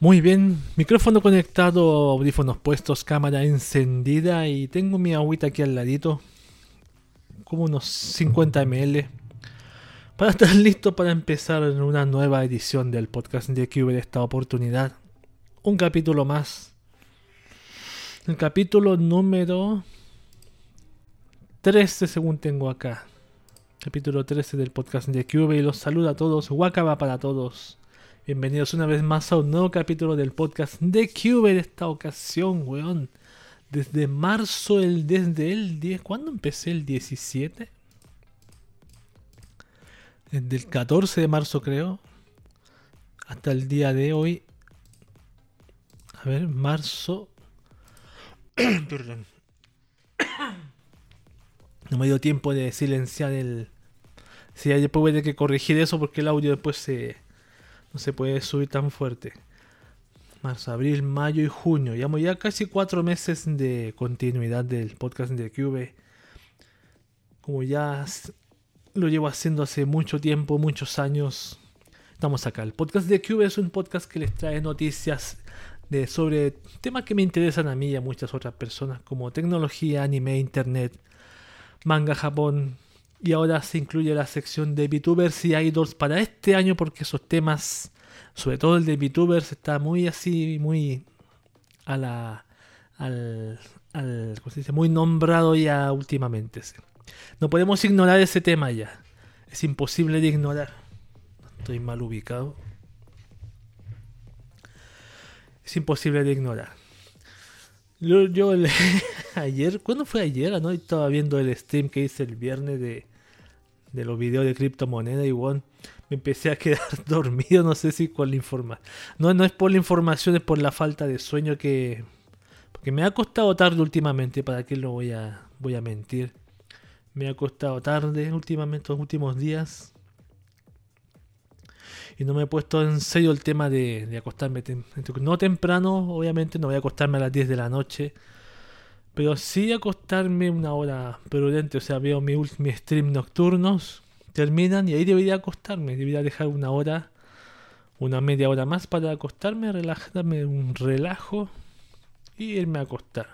Muy bien, micrófono conectado, audífonos puestos, cámara encendida y tengo mi agüita aquí al ladito, como unos 50 ml, para estar listo para empezar una nueva edición del podcast de de esta oportunidad. Un capítulo más. El capítulo número 13 según tengo acá. Capítulo 13 del podcast de QV y los saluda a todos. Wakaba para todos. Bienvenidos una vez más a un nuevo capítulo del podcast de Cube de esta ocasión, weón. Desde marzo, el, desde el 10, ¿cuándo empecé? ¿El 17? Desde el 14 de marzo creo. Hasta el día de hoy. A ver, marzo. Perdón. No me dio tiempo de silenciar el... Si sí, después voy a tener que corregir eso porque el audio después se no se puede subir tan fuerte. Marzo, abril, mayo y junio. Llevamos ya casi cuatro meses de continuidad del podcast de Cube. Como ya lo llevo haciendo hace mucho tiempo, muchos años. Estamos acá. El podcast de Cube es un podcast que les trae noticias de, sobre temas que me interesan a mí y a muchas otras personas, como tecnología, anime, internet, manga, Japón, y ahora se incluye la sección de VTubers y Idols para este año porque esos temas, sobre todo el de VTubers, está muy así, muy a la, al, al ¿cómo se dice? muy nombrado ya últimamente. No podemos ignorar ese tema ya. Es imposible de ignorar. Estoy mal ubicado. Es imposible de ignorar. Yo, yo ayer, ¿cuándo fue ayer? ¿no? Estaba viendo el stream que hice el viernes de, de los videos de criptomoneda y bueno, me empecé a quedar dormido, no sé si con la información. No, no es por la información, es por la falta de sueño que... Porque me ha costado tarde últimamente, ¿para qué lo voy a, voy a mentir? Me ha costado tarde últimamente, los últimos días. Y no me he puesto en serio el tema de, acostarme. No temprano, obviamente, no voy a acostarme a las 10 de la noche pero sí acostarme una hora prudente, o sea, veo mi, mi stream nocturnos, terminan y ahí debería acostarme, debería dejar una hora, una media hora más para acostarme, relajarme, un relajo y irme a acostar.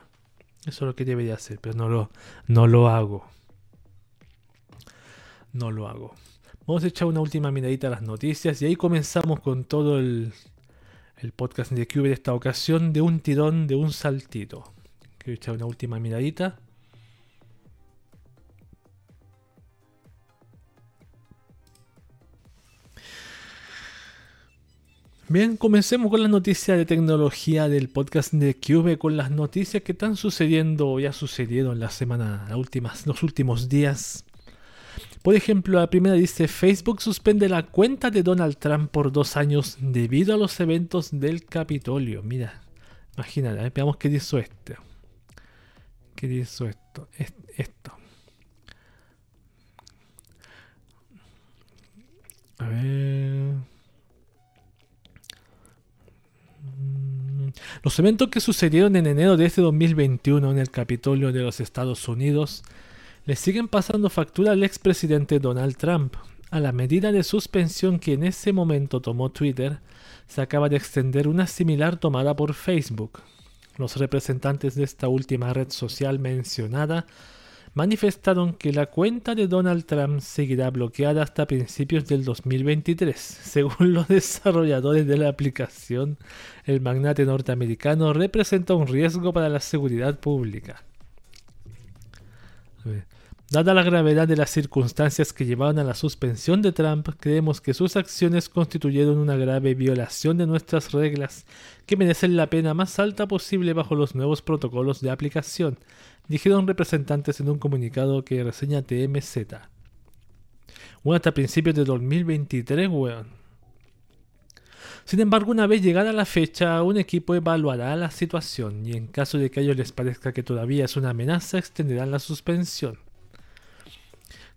Eso es lo que debería hacer, pero no lo, no lo hago. No lo hago. Vamos a echar una última miradita a las noticias y ahí comenzamos con todo el, podcast de Cube de esta ocasión de un tirón, de un saltito. Quiero echar una última miradita. Bien, comencemos con la noticia de tecnología del podcast de Cube, con las noticias que están sucediendo o ya sucedieron la semana, las últimas, los últimos días. Por ejemplo, la primera dice Facebook suspende la cuenta de Donald Trump por dos años debido a los eventos del Capitolio. Mira, imagínate, veamos qué dice esto. ¿Qué dice esto? Esto. A ver. Mm, los eventos que sucedieron en enero de este 2021 en el Capitolio de los Estados Unidos le siguen pasando factura al expresidente Donald Trump. A la medida de suspensión que en ese momento tomó Twitter, se acaba de extender una similar tomada por Facebook. Los representantes de esta última red social mencionada manifestaron que la cuenta de Donald Trump seguirá bloqueada hasta principios del 2023. Según los desarrolladores de la aplicación, el magnate norteamericano representa un riesgo para la seguridad pública. Dada la gravedad de las circunstancias que llevaron a la suspensión de Trump, creemos que sus acciones constituyeron una grave violación de nuestras reglas que merecen la pena más alta posible bajo los nuevos protocolos de aplicación, dijeron representantes en un comunicado que reseña TMZ. Hasta principios de 2023, weón. Sin embargo, una vez llegada la fecha, un equipo evaluará la situación y en caso de que a ellos les parezca que todavía es una amenaza, extenderán la suspensión.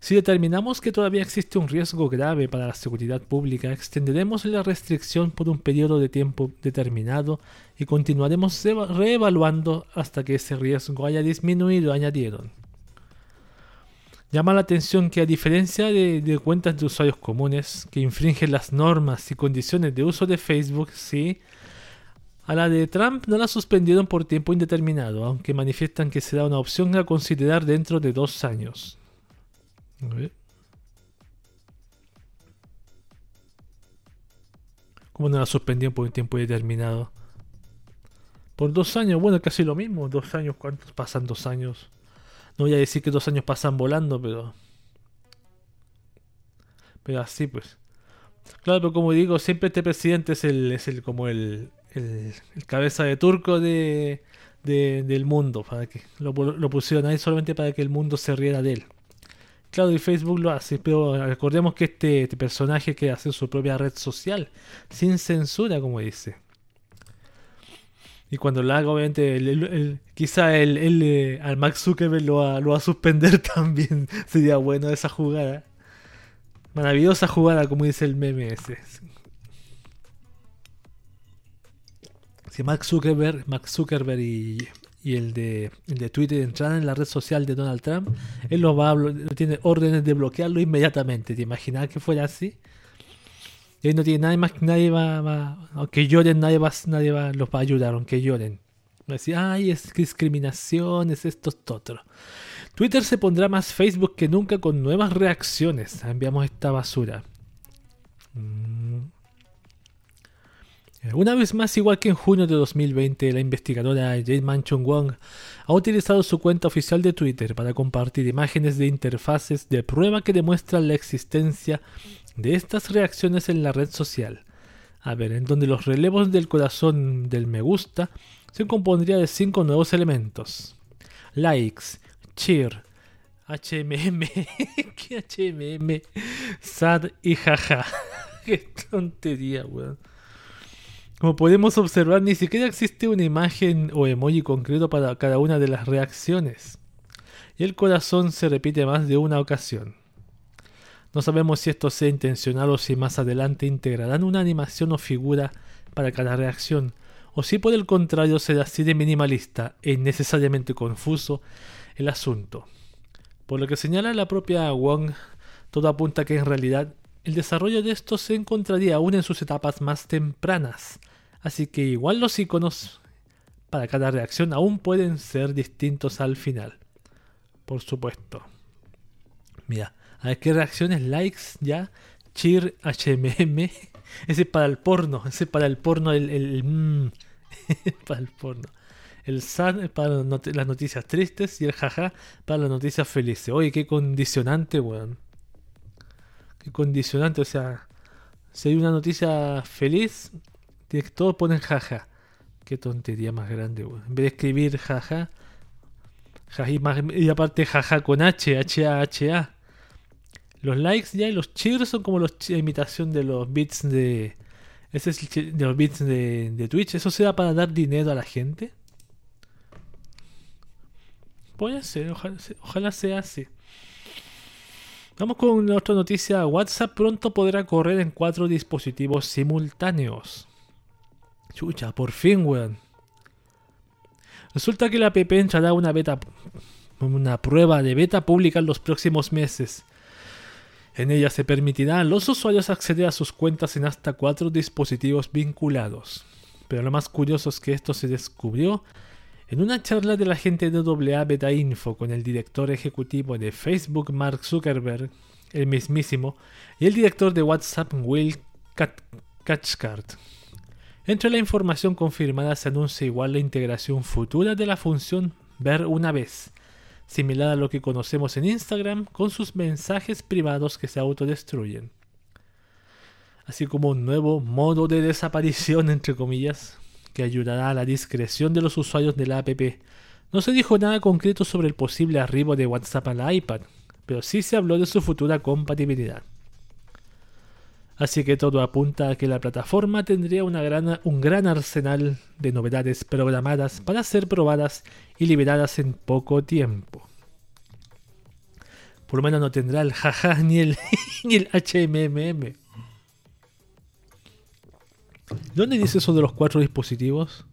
Si determinamos que todavía existe un riesgo grave para la seguridad pública, extenderemos la restricción por un periodo de tiempo determinado y continuaremos reevaluando hasta que ese riesgo haya disminuido, añadieron. Llama la atención que a diferencia de, cuentas de usuarios comunes que infringen las normas y condiciones de uso de Facebook, sí, A la de Trump no la suspendieron por tiempo indeterminado, aunque manifiestan que será una opción a considerar dentro de dos años. ¿Cómo no la suspendieron por un tiempo indeterminado? Por dos años, bueno, casi lo mismo. Dos años, ¿cuántos pasan dos años? No voy a decir que dos años pasan volando, pero. Pero así pues. Claro, pero como digo, siempre este presidente es el, es el como el, el, cabeza de turco de, del mundo. Para que lo, lo, pusieron ahí solamente para que el mundo se riera de él. Claro, y Facebook lo hace, pero recordemos que este, este personaje que hace su propia red social, sin censura, como dice. Y cuando lo haga, obviamente, quizá el, eh, al Max Zuckerberg lo va, lo va a suspender también. Sería bueno esa jugada. Maravillosa jugada, como dice el meme ese. Si Max Zuckerberg, Max Zuckerberg y, el, de, de Twitter entran en la red social de Donald Trump, él lo va tiene órdenes de bloquearlo inmediatamente. ¿Te imaginas que fuera así? Y ahí no tiene nadie más, nadie va, aunque lloren, nadie va, nadie va, los va a ayudar, aunque lloren. Va a decir, ay, es discriminación, es esto, esto, otro. Twitter se pondrá más Facebook que nunca con nuevas reacciones. Enviamos esta basura. Mm. Una vez más, igual que en junio de 2020, la investigadora Jane Manchon Wong ha utilizado su cuenta oficial de Twitter para compartir imágenes de interfaces de prueba que demuestran la existencia de estas reacciones en la red social. A ver, en donde los relevos del corazón del me gusta se compondría de cinco nuevos elementos. Likes, cheer, HMM, ¿qué HMM? Sad y jaja. Qué tontería, weón. Como podemos observar, ni siquiera existe una imagen o emoji concreto para cada una de las reacciones. Y el corazón se repite más de una ocasión. No sabemos si esto sea intencional o si más adelante integrarán una animación o figura para cada reacción, o si por el contrario será así de minimalista e innecesariamente confuso el asunto. Por lo que señala la propia Wong, todo apunta que en realidad el desarrollo de esto se encontraría aún en sus etapas más tempranas, así que igual los iconos para cada reacción aún pueden ser distintos al final. Por supuesto. Mira, a ver qué reacciones, likes, ya. Cheer, HMM. Ese es para el porno. Ese es para el porno. El, el, mm, para el porno. El sad para las noticias tristes. Y el jaja para las noticias felices. Oye, qué condicionante, weón. Qué condicionante. O sea, si hay una noticia feliz, todos ponen jaja. Qué tontería más grande, weón. En vez de escribir jaja. y aparte jaja con H, H-A, H-A. Los likes ya y los cheers son como la imitación de los bits de. Ese es de los bits de, Twitch. ¿Eso se da para dar dinero a la gente? Puede ser, ojalá, sea así. Vamos con otra noticia. WhatsApp pronto podrá correr en cuatro dispositivos simultáneos. Chucha, por fin, weón. Resulta que la app entrará una beta, una prueba de beta pública en los próximos meses. En ella se permitirá a los usuarios acceder a sus cuentas en hasta cuatro dispositivos vinculados. Pero lo más curioso es que esto se descubrió en una charla de la gente de AA Beta Info con el director ejecutivo de Facebook, Mark Zuckerberg, el mismísimo, y el director de WhatsApp, Will Cathcart. Entre la información confirmada se anuncia igual la integración futura de la función ver una vez, similar a lo que conocemos en Instagram con sus mensajes privados que se autodestruyen. Así como un nuevo modo de desaparición, entre comillas, que ayudará a la discreción de los usuarios de la app. No se dijo nada concreto sobre el posible arribo de WhatsApp a la iPad, pero sí se habló de su futura compatibilidad. Así que todo apunta a que la plataforma tendría un gran arsenal de novedades programadas para ser probadas y liberadas en poco tiempo. Por lo menos no tendrá el jaja ni el, ni el HMMM. ¿Dónde dice eso de los cuatro dispositivos?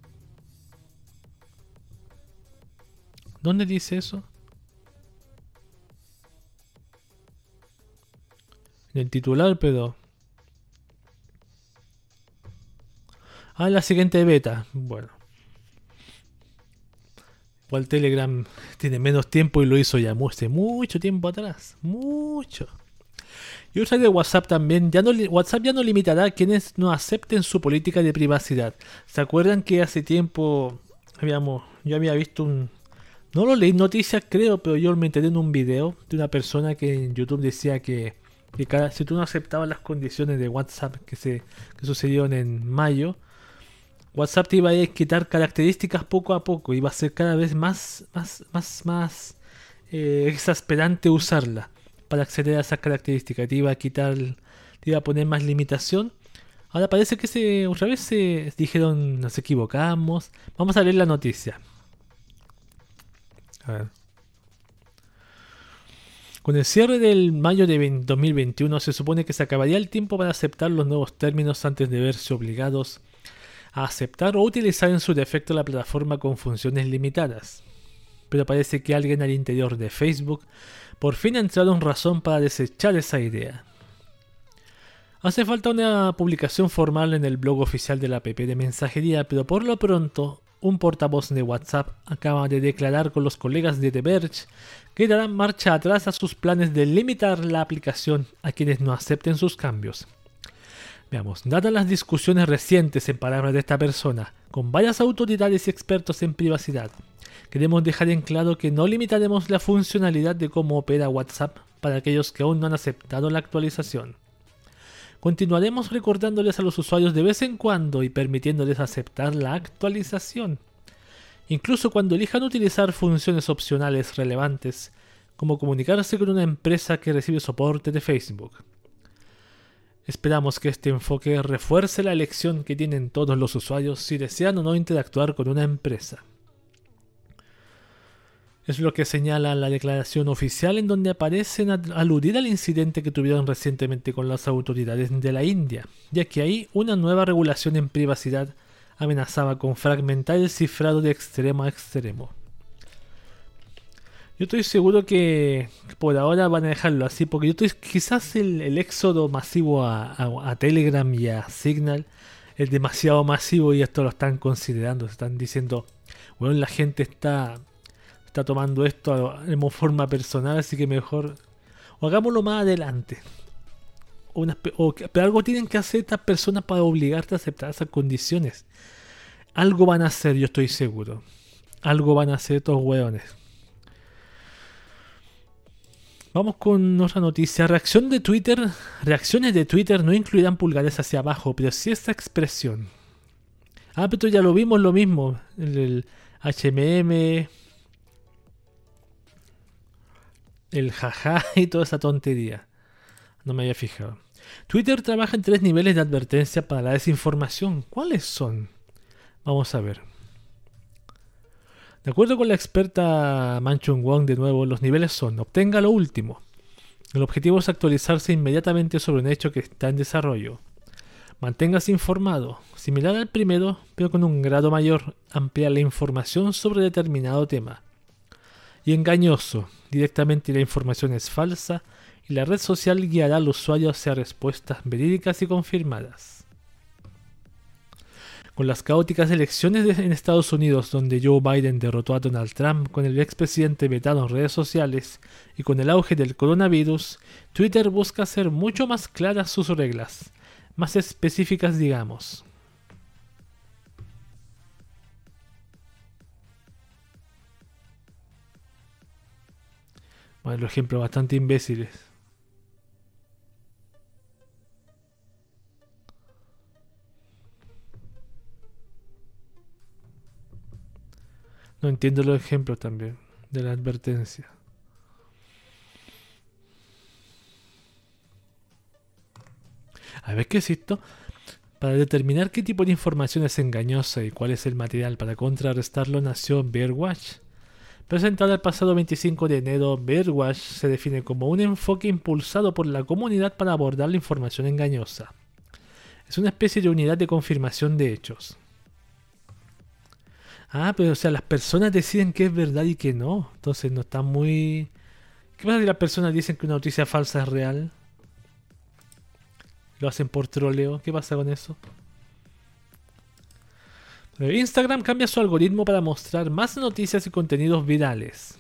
¿Dónde dice eso? En el titular, pero... Ah, la siguiente beta. Bueno. Igual Telegram tiene menos tiempo y lo hizo ya hace mucho tiempo atrás. Mucho. Y otra de WhatsApp también. Ya no, WhatsApp ya no limitará a quienes no acepten su política de privacidad. ¿Se acuerdan que hace tiempo habíamos, yo había visto un... No lo leí noticias creo, pero yo me enteré en un video de una persona que en YouTube decía que, si tú no aceptabas las condiciones de WhatsApp que, se, que sucedieron en mayo, WhatsApp te iba a quitar características poco a poco, iba a ser cada vez más, más, más, más eh, exasperante usarla para acceder a esas características, te iba a quitar, te iba a poner más limitación. Ahora parece que se, otra vez se dijeron, nos equivocamos. Vamos a leer la noticia. A ver. Con el cierre del mayo de 2021 se supone que se acabaría el tiempo para aceptar los nuevos términos antes de verse obligados aceptar o utilizar en su defecto la plataforma con funciones limitadas. Pero parece que alguien al interior de Facebook por fin ha entrado en razón para desechar esa idea. Hace falta una publicación formal en el blog oficial de la app de mensajería, pero por lo pronto un portavoz de WhatsApp acaba de declarar con los colegas de The Verge que darán marcha atrás a sus planes de limitar la aplicación a quienes no acepten sus cambios. Dadas las discusiones recientes en palabras de esta persona, con varias autoridades y expertos en privacidad, queremos dejar en claro que no limitaremos la funcionalidad de cómo opera WhatsApp para aquellos que aún no han aceptado la actualización. Continuaremos recordándoles a los usuarios de vez en cuando y permitiéndoles aceptar la actualización. Incluso cuando elijan utilizar funciones opcionales relevantes, como comunicarse con una empresa que recibe soporte de Facebook. Esperamos que este enfoque refuerce la elección que tienen todos los usuarios si desean o no interactuar con una empresa. Es lo que señala la declaración oficial en donde aparecen aludir al incidente que tuvieron recientemente con las autoridades de la India, ya que ahí una nueva regulación en privacidad amenazaba con fragmentar el cifrado de extremo a extremo. Yo estoy seguro que por ahora van a dejarlo así, porque yo estoy quizás el, éxodo masivo a, Telegram y a Signal es demasiado masivo y esto lo están considerando, están diciendo, bueno, la gente está está tomando esto en forma personal, así que mejor o hagámoslo más adelante. pero algo tienen que hacer estas personas para obligarte a aceptar esas condiciones. Algo van a hacer, yo estoy seguro. Algo van a hacer estos hueones. Vamos con otra noticia. Reacción de Twitter. Reacciones de Twitter no incluirán pulgares hacia abajo, pero sí esta expresión. Ah, pero ya lo vimos lo mismo. El, HMM. El jaja y toda esa tontería. No me había fijado. Twitter trabaja en tres niveles de advertencia para la desinformación. ¿Cuáles son? Vamos a ver. De acuerdo con la experta Manchun Wong, de nuevo, los niveles son, obtenga lo último. El objetivo es actualizarse inmediatamente sobre un hecho que está en desarrollo. Manténgase informado, similar al primero, pero con un grado mayor, ampliar la información sobre determinado tema. Y engañoso, directamente la información es falsa y la red social guiará al usuario hacia respuestas verídicas y confirmadas. Con las caóticas elecciones en Estados Unidos donde Joe Biden derrotó a Donald Trump con el expresidente vetado en redes sociales y con el auge del coronavirus, Twitter busca hacer mucho más claras sus reglas, más específicas digamos. Bueno, ejemplos bastante imbéciles. No entiendo los ejemplos también de la advertencia. A ver qué es esto. Para determinar qué tipo de información es engañosa y cuál es el material para contrarrestarlo nació Bearwatch. Presentada el pasado 25 de enero, Bearwatch se define como un enfoque impulsado por la comunidad para abordar la información engañosa. Es una especie de unidad de confirmación de hechos. Ah, pero o sea, las personas deciden que es verdad y que no. Entonces no está muy... ¿Qué pasa si las personas dicen que una noticia falsa es real? Lo hacen por troleo. ¿Qué pasa con eso? Instagram cambia su algoritmo para mostrar más noticias y contenidos virales.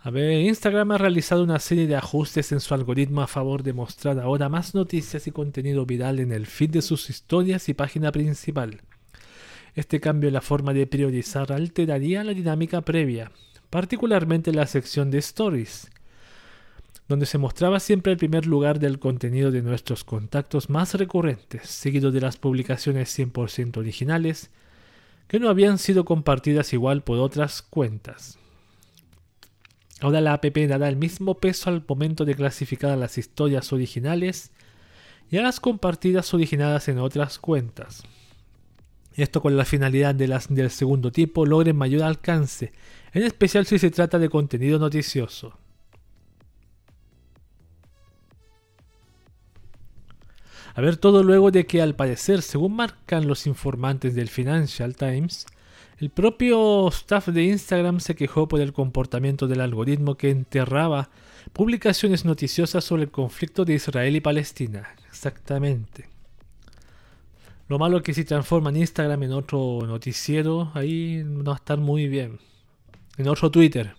A ver, Instagram ha realizado una serie de ajustes en su algoritmo a favor de mostrar ahora más noticias y contenido viral en el feed de sus historias y página principal. Este cambio en la forma de priorizar alteraría la dinámica previa, particularmente en la sección de Stories, donde se mostraba siempre el primer lugar del contenido de nuestros contactos más recurrentes, seguido de las publicaciones 100% originales, que no habían sido compartidas igual por otras cuentas. Ahora la app dará el mismo peso al momento de clasificar a las historias originales y a las compartidas originadas en otras cuentas. Esto con la finalidad de las del segundo tipo logren mayor alcance, en especial si se trata de contenido noticioso. A ver todo luego de que al parecer, según marcan los informantes del Financial Times, el propio staff de Instagram se quejó por el comportamiento del algoritmo que enterraba publicaciones noticiosas sobre el conflicto de Israel y Palestina. Exactamente. Lo malo es que si transforman Instagram en otro noticiero, ahí no va a estar muy bien. En otro Twitter.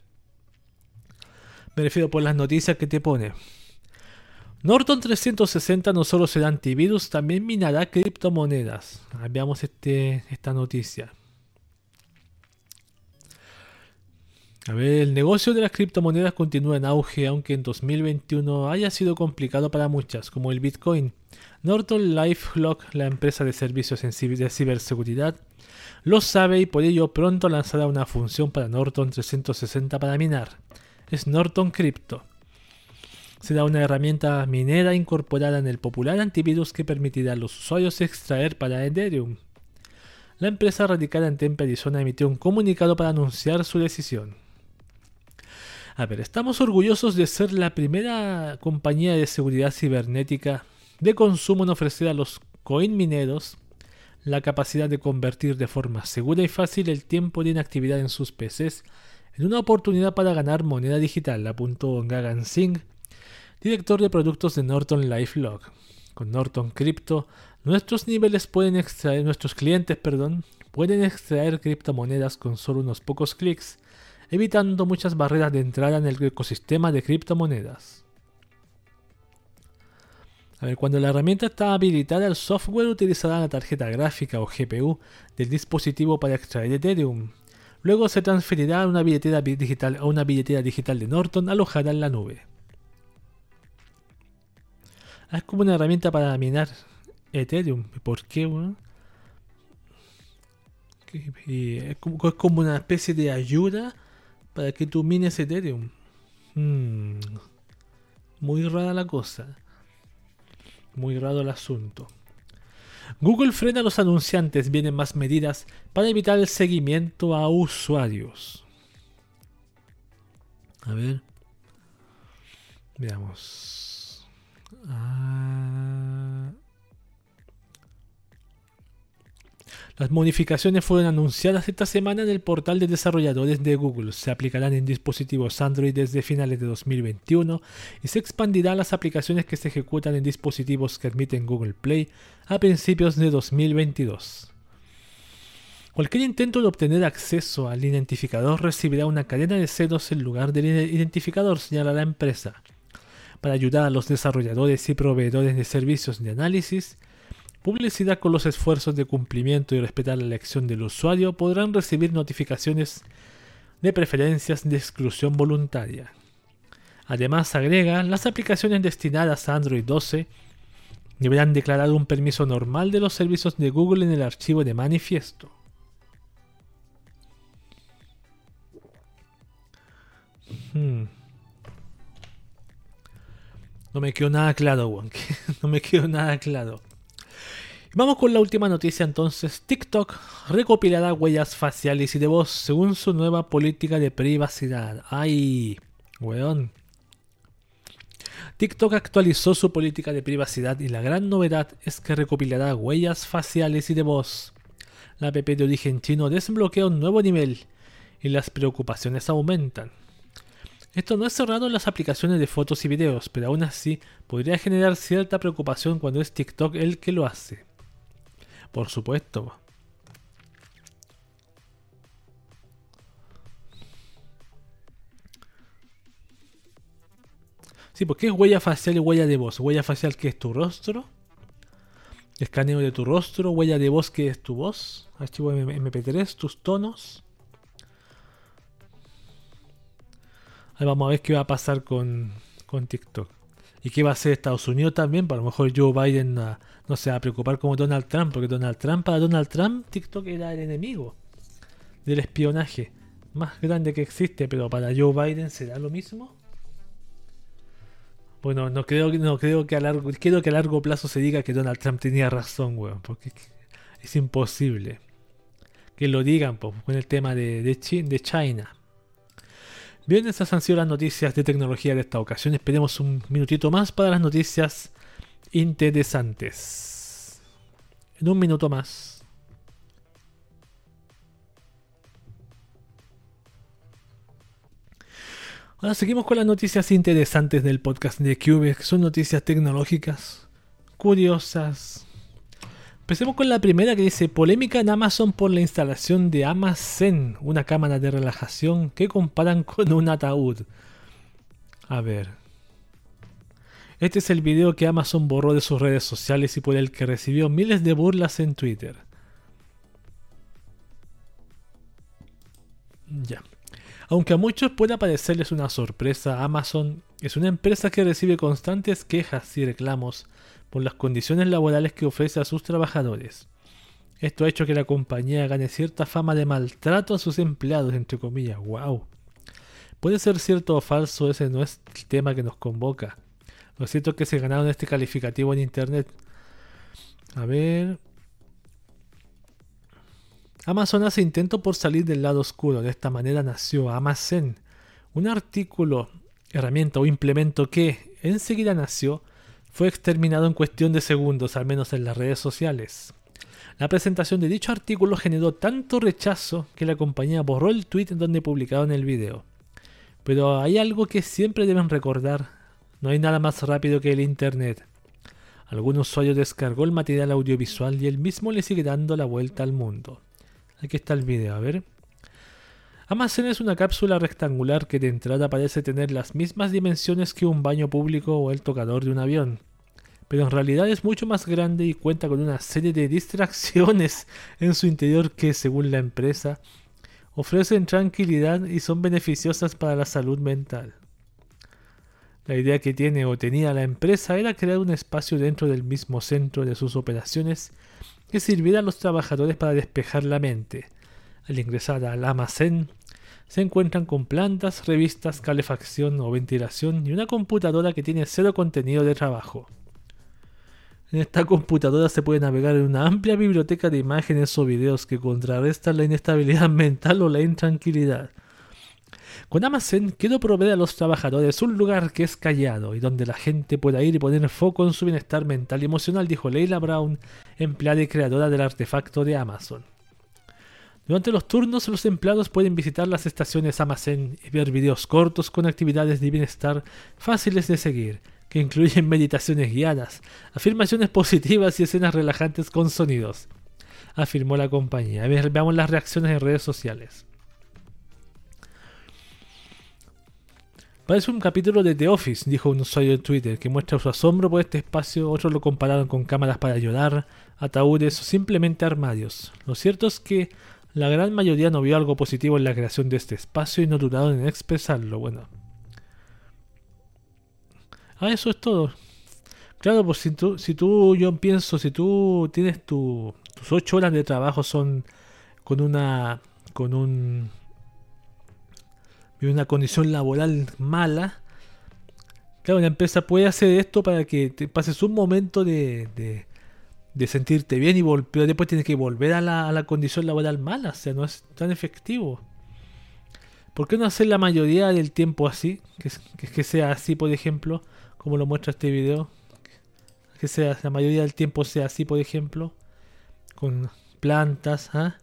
Me refiero por las noticias que te pone. Norton 360 no solo será antivirus, también minará criptomonedas. Veamos este, esta noticia. A ver, el negocio de las criptomonedas continúa en auge, aunque en 2021 haya sido complicado para muchas, como el Bitcoin. Norton LifeLock, la empresa de servicios de ciberseguridad, lo sabe y por ello pronto lanzará una función para Norton 360 para minar. Es Norton Crypto será una herramienta minera incorporada en el popular antivirus que permitirá a los usuarios extraer para Ethereum. La empresa radicada en Tempe, Arizona emitió un comunicado para anunciar su decisión. A ver, estamos orgullosos de ser la primera compañía de seguridad cibernética de consumo en ofrecer a los coin mineros la capacidad de convertir de forma segura y fácil el tiempo de inactividad en sus PCs en una oportunidad para ganar moneda digital, apuntó Gagan Singh, director de productos de Norton LifeLock. Con Norton Crypto, nuestros niveles pueden extraer, nuestros clientes, pueden extraer criptomonedas con solo unos pocos clics, evitando muchas barreras de entrada en el ecosistema de criptomonedas. A ver, cuando la herramienta está habilitada, el software utilizará la tarjeta gráfica o GPU del dispositivo para extraer Ethereum. Luego se transferirá a una billetera digital, a una billetera digital de Norton alojada en la nube. Ah, es como una herramienta para minar Ethereum. ¿Por qué, es, como, una especie de ayuda para que tú mines Ethereum. Hmm. Muy rara la cosa. Muy raro el asunto. Google frena a los anunciantes, vienen más medidas para evitar el seguimiento a usuarios. A ver. Veamos. Ah. Las modificaciones fueron anunciadas esta semana en el portal de desarrolladores de Google. Se aplicarán en dispositivos Android desde finales de 2021 y se expandirá a las aplicaciones que se ejecutan en dispositivos que admiten Google Play a principios de 2022. Cualquier intento de obtener acceso al identificador recibirá una cadena de ceros en lugar del identificador, señala la empresa para ayudar a los desarrolladores y proveedores de servicios de análisis, publicidad con los esfuerzos de cumplimiento y respetar la elección del usuario podrán recibir notificaciones de preferencias de exclusión voluntaria. Además, agrega, las aplicaciones destinadas a Android 12 deberán declarar un permiso normal de los servicios de Google en el archivo de manifiesto. Hmm. No me quedó nada claro, weón. no me quedó nada claro. Vamos con la última noticia entonces. TikTok recopilará huellas faciales y de voz según su nueva política de privacidad. ¡Ay! Weón. TikTok actualizó su política de privacidad y la gran novedad es que recopilará huellas faciales y de voz. La app de origen chino desbloquea un nuevo nivel y las preocupaciones aumentan. Esto no es cerrado en las aplicaciones de fotos y videos, pero aún así podría generar cierta preocupación cuando es TikTok el que lo hace. Por supuesto. Sí, porque es huella facial y huella de voz. Huella facial que es tu rostro. Escaneo de tu rostro. Huella de voz que es tu voz. Archivo MP3, tus tonos. Ahí vamos a ver qué va a pasar con, con TikTok. ¿Y qué va a hacer Estados Unidos también? Para pues lo mejor Joe Biden no se va a preocupar como Donald Trump, porque Donald Trump, para Donald Trump, TikTok era el enemigo del espionaje más grande que existe, pero para Joe Biden será lo mismo. Bueno, no creo, no creo que a largo, quiero que a largo plazo se diga que Donald Trump tenía razón, weón, porque es imposible que lo digan pues, con el tema de, de China. Bien, esas han sido las noticias de tecnología de esta ocasión. Esperemos un minutito más para las noticias interesantes. En un minuto más. Ahora seguimos con las noticias interesantes del podcast de Cube, que son noticias tecnológicas, curiosas. Empecemos con la primera que dice polémica en Amazon por la instalación de Amazon, una cámara de relajación que comparan con un ataúd. A ver. Este es el video que Amazon borró de sus redes sociales y por el que recibió miles de burlas en Twitter. Ya. Aunque a muchos pueda parecerles una sorpresa, Amazon es una empresa que recibe constantes quejas y reclamos por las condiciones laborales que ofrece a sus trabajadores. Esto ha hecho que la compañía gane cierta fama de maltrato a sus empleados, entre comillas. ¡Wow! Puede ser cierto o falso, ese no es el tema que nos convoca. Lo cierto es que se ganaron este calificativo en internet. A ver. Amazon hace intento por salir del lado oscuro. De esta manera nació Amazon, un artículo, herramienta o implemento que enseguida nació, fue exterminado en cuestión de segundos, al menos en las redes sociales. La presentación de dicho artículo generó tanto rechazo que la compañía borró el tweet donde publicaron el video. Pero hay algo que siempre deben recordar, no hay nada más rápido que el Internet. Algún usuario descargó el material audiovisual y él mismo le sigue dando la vuelta al mundo. Aquí está el video, a ver. Amazon es una cápsula rectangular que de entrada parece tener las mismas dimensiones que un baño público o el tocador de un avión. Pero en realidad es mucho más grande y cuenta con una serie de distracciones en su interior que, según la empresa, ofrecen tranquilidad y son beneficiosas para la salud mental. La idea que tiene o tenía la empresa era crear un espacio dentro del mismo centro de sus operaciones que sirviera a los trabajadores para despejar la mente. Al ingresar al almacén, se encuentran con plantas, revistas, calefacción o ventilación y una computadora que tiene cero contenido de trabajo. En esta computadora se puede navegar en una amplia biblioteca de imágenes o videos que contrarrestan la inestabilidad mental o la intranquilidad. Con Amazon quiero proveer a los trabajadores un lugar que es callado y donde la gente pueda ir y poner foco en su bienestar mental y emocional, dijo Leila Brown, empleada y creadora del artefacto de Amazon. Durante los turnos, los empleados pueden visitar las estaciones Amazon y ver videos cortos con actividades de bienestar fáciles de seguir, que incluyen meditaciones guiadas, afirmaciones positivas y escenas relajantes con sonidos, afirmó la compañía. veamos las reacciones en redes sociales. Parece un capítulo de The Office, dijo un usuario de Twitter, que muestra su asombro por este espacio. Otros lo compararon con cámaras para ayudar, ataúdes o simplemente armarios. Lo cierto es que la gran mayoría no vio algo positivo en la creación de este espacio y no dudaron en expresarlo. Bueno. Ah, eso es todo. Claro, pues si tú, si tú yo pienso, si tú tienes tu, tus ocho horas de trabajo son con una, con un una condición laboral mala, claro, la empresa puede hacer esto para que te pases un momento de, de, sentirte bien, y pero después tienes que volver a la, a la, condición laboral mala, o sea, no es tan efectivo. ¿Por qué no hacer la mayoría del tiempo así? Que, que, sea así, por ejemplo, como lo muestra este video. Que sea la mayoría del tiempo sea así, por ejemplo, con plantas. ¿ah?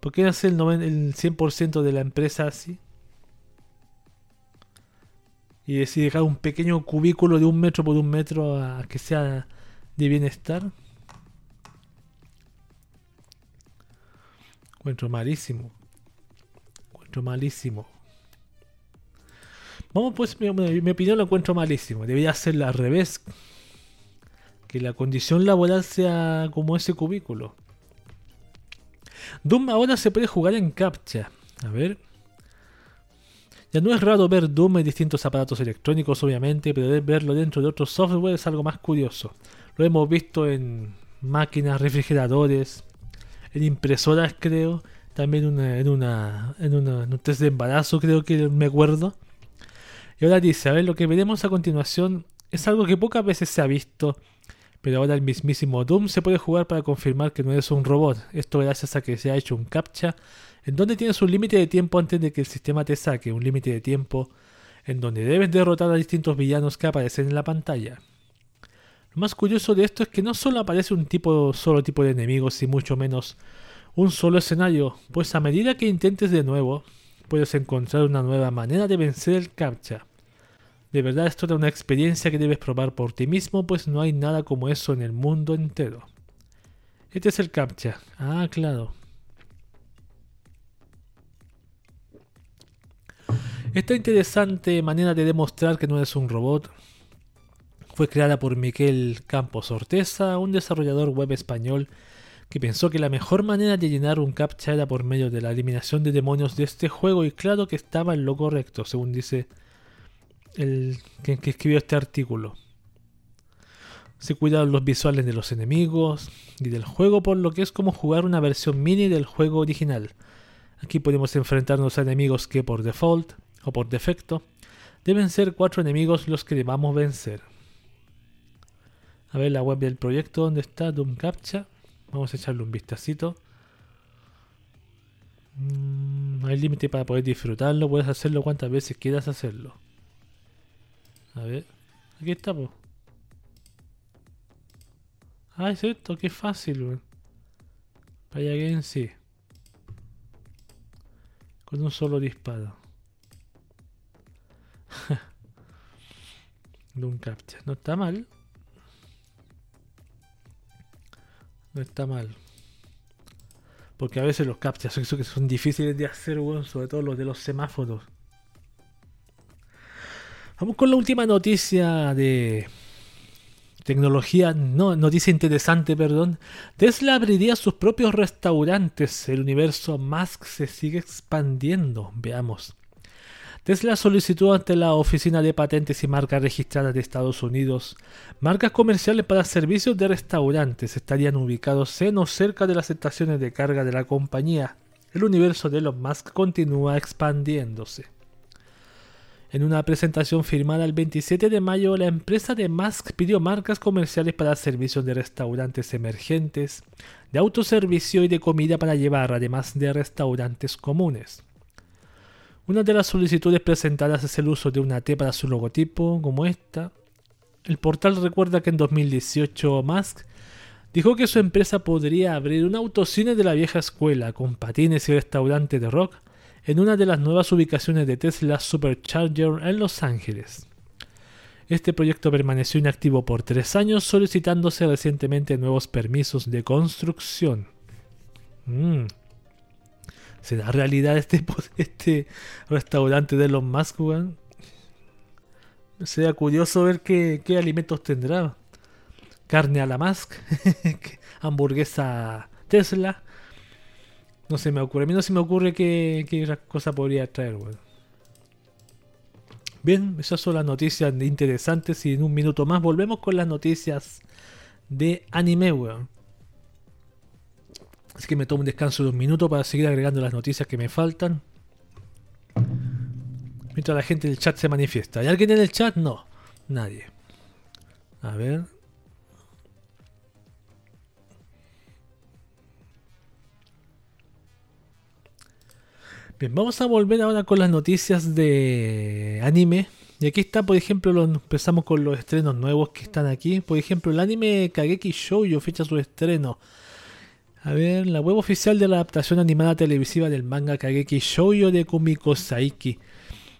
¿Por qué no hacer el, el 100% de la empresa así? y decir dejar un pequeño cubículo de un metro por un metro a que sea de bienestar. Encuentro malísimo. Encuentro malísimo. Vamos pues, mi, mi opinión lo encuentro malísimo. Debería ser al revés. Que la condición laboral sea como ese cubículo. Doom ahora se puede jugar en captcha. A ver. Ya no es raro ver Doom en distintos aparatos electrónicos, obviamente, pero verlo dentro de otro software es algo más curioso. Lo hemos visto en máquinas, refrigeradores, en impresoras, creo. También en, una, en, un test de embarazo, creo que me acuerdo. Y ahora dice, a ver, lo que veremos a continuación es algo que pocas veces se ha visto, pero ahora el mismísimo Doom se puede jugar para confirmar que no es un robot. Esto gracias a que se ha hecho un captcha en donde tienes un límite de tiempo antes de que el sistema te saque, un límite de tiempo en donde debes derrotar a distintos villanos que aparecen en la pantalla. Más curioso de esto es que no solo aparece un tipo, solo tipo de enemigos y mucho menos un solo escenario, pues a medida que intentes de nuevo, puedes encontrar una nueva manera de vencer el captcha. De verdad esto es una experiencia que debes probar por ti mismo, pues no hay nada como eso en el mundo entero. Este es el captcha. Ah, claro. Esta interesante manera de demostrar que no eres un robot fue creada por Miquel Campos Orteza, un desarrollador web español que pensó que la mejor manera de llenar un captcha era por medio de la eliminación de demonios de este juego y claro que estaba en lo correcto, según dice el que, escribió este artículo. Se cuidaron los visuales de los enemigos y del juego por lo que es como jugar una versión mini del juego original. Aquí podemos enfrentarnos a enemigos que por default o por defecto, deben ser cuatro enemigos los que debamos vencer. A ver la web del proyecto donde está Doom Captcha. Vamos a echarle un vistacito. Mm, no hay límite para poder disfrutarlo. Puedes hacerlo cuantas veces quieras hacerlo. A ver. Aquí está, Ah, es esto, qué fácil, weón. Vaya en sí. Con un solo disparo. de un captcha. No está mal. No está mal. Porque a veces los captchas son, son difíciles de hacer, sobre todo los de los semáforos. Vamos con la última noticia de tecnología, no, noticia interesante, perdón. Tesla abriría sus propios restaurantes. El universo Musk se sigue expandiendo. Veamos. Tesla solicitó ante la Oficina de Patentes y Marcas Registradas de Estados Unidos marcas comerciales para servicios de restaurantes. Estarían ubicados en o cerca de las estaciones de carga de la compañía. El universo de Elon Musk continúa expandiéndose. En una presentación firmada el 27 de mayo, la empresa de Musk pidió marcas comerciales para servicios de restaurantes emergentes, de autoservicio y de comida para llevar, además de restaurantes comunes. Una de las solicitudes presentadas es el uso de una T para su logotipo, como esta. El portal recuerda que en 2018 Musk dijo que su empresa podría abrir un autocine de la vieja escuela con patines y restaurante de rock en una de las nuevas ubicaciones de Tesla Supercharger en Los Ángeles. Este proyecto permaneció inactivo por tres años, solicitándose recientemente nuevos permisos de construcción. Mm. ¿Será realidad este, este restaurante de los Musk, Sería curioso ver qué, alimentos tendrá. Carne a la Musk, hamburguesa Tesla. No se me ocurre. A mí no se me ocurre qué, qué cosa podría traer, Bien, esas son las noticias interesantes y en un minuto más volvemos con las noticias de anime, weón. Así que me tomo un descanso de un minuto para seguir agregando las noticias que me faltan. Mientras la gente del chat se manifiesta. ¿Hay alguien en el chat? No. Nadie. A ver. Bien, vamos a volver ahora con las noticias de anime. Y aquí está, por ejemplo, empezamos con los estrenos nuevos que están aquí. Por ejemplo, el anime Kageki Shoujo fecha su estreno a ver, la web oficial de la adaptación animada televisiva del manga Kageki Shoujo de Kumiko Saiki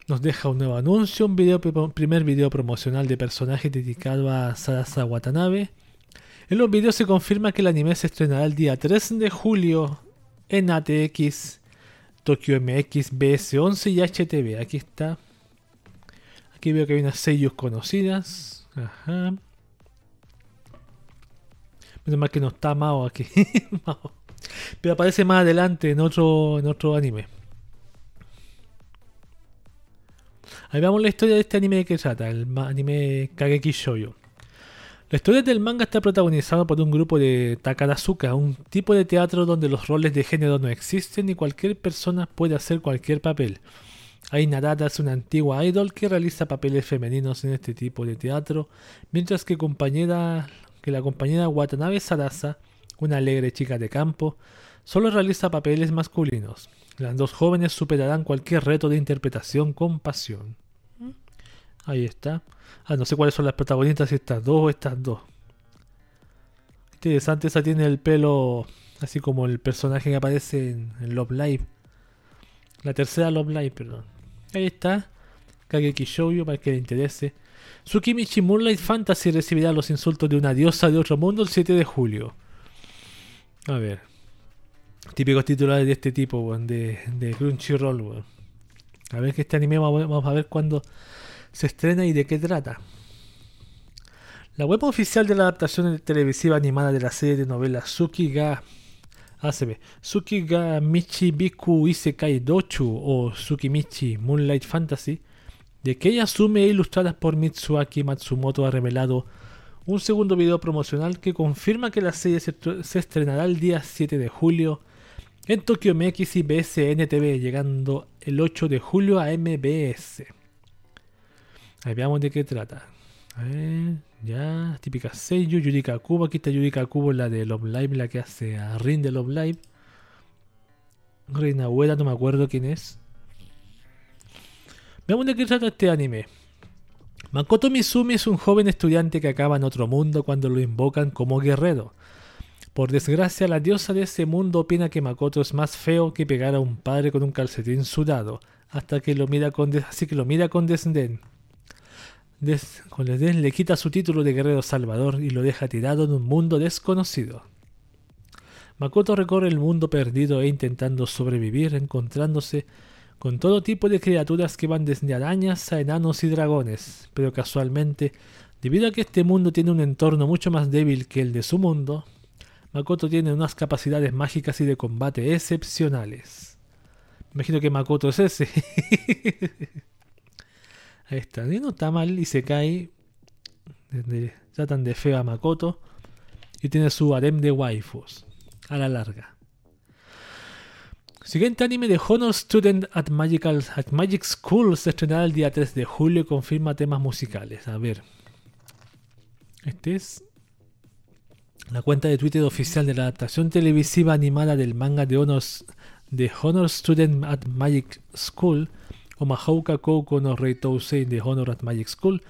nos deja un nuevo anuncio, un primer video promocional de personaje dedicado a Sarasa Watanabe. En los videos se confirma que el anime se estrenará el día 3 de julio en ATX, Tokyo MX, BS11 y HTV. Aquí está. Aquí veo que hay unas sellos conocidas. Ajá. Menos mal que no está Mao aquí. Pero aparece más adelante en otro, en otro anime. Ahí vemos la historia de este anime de que trata, el anime Kageki Shoujo. La historia del manga está protagonizada por un grupo de Takarazuka, un tipo de teatro donde los roles de género no existen y cualquier persona puede hacer cualquier papel. Hay Narada es una antigua idol que realiza papeles femeninos en este tipo de teatro, mientras que compañera que la compañera Watanabe Sarasa, una alegre chica de campo, solo realiza papeles masculinos. Las dos jóvenes superarán cualquier reto de interpretación con pasión. Ahí está. Ah, no sé cuáles son las protagonistas, si estas dos o estas dos. Interesante, esa tiene el pelo así como el personaje que aparece en, Love Live. La tercera Love Live, perdón. Ahí está. Kageki Shoujo para que le interese. Tsukimichi Moonlight Fantasy recibirá los insultos de una diosa de otro mundo el 7 de julio. A ver. Típicos titulares de este tipo, de, de Crunchyroll, A ver que este anime vamos a ver cuándo se estrena y de qué trata. La web oficial de la adaptación televisiva animada de la serie de novelas Suki ga ACB, Suki ga Michibiku Isekai Dochu o Tsukimichi Moonlight Fantasy de que ella asume e ilustradas por Mitsuaki Matsumoto ha revelado un segundo video promocional que confirma que la serie se, estrenará el día 7 de julio en Tokyo MX y BSN TV, llegando el 8 de julio a MBS. Ahí veamos de qué trata. A ver, ya, típica Seiyu, Yurika Kubo. Aquí está Yurika Kubo, la de Love Live, la que hace a Rin de Love Live. Reina Abuela, no me acuerdo quién es. Veamos de qué este anime. Makoto Mizumi es un joven estudiante que acaba en otro mundo cuando lo invocan como guerrero. Por desgracia, la diosa de ese mundo opina que Makoto es más feo que pegar a un padre con un calcetín sudado, hasta que lo mira con así que lo mira con desdén. con desdén le quita su título de guerrero salvador y lo deja tirado en un mundo desconocido. Makoto recorre el mundo perdido e intentando sobrevivir, encontrándose con todo tipo de criaturas que van desde arañas a enanos y dragones, pero casualmente, debido a que este mundo tiene un entorno mucho más débil que el de su mundo, Makoto tiene unas capacidades mágicas y de combate excepcionales. imagino que Makoto es ese. Ahí está, no está mal y se cae. Tratan de feo a Makoto y tiene su harem de waifus a la larga. Siguiente anime de Honor Student at, Magical, at Magic School se estrenará el día 3 de julio y confirma temas musicales. A ver. Este es la cuenta de Twitter oficial de la adaptación televisiva animada del manga de Honor, de Honor Student at Magic School o Mahouka Kouko no Rei Tousei de Honor at Magic School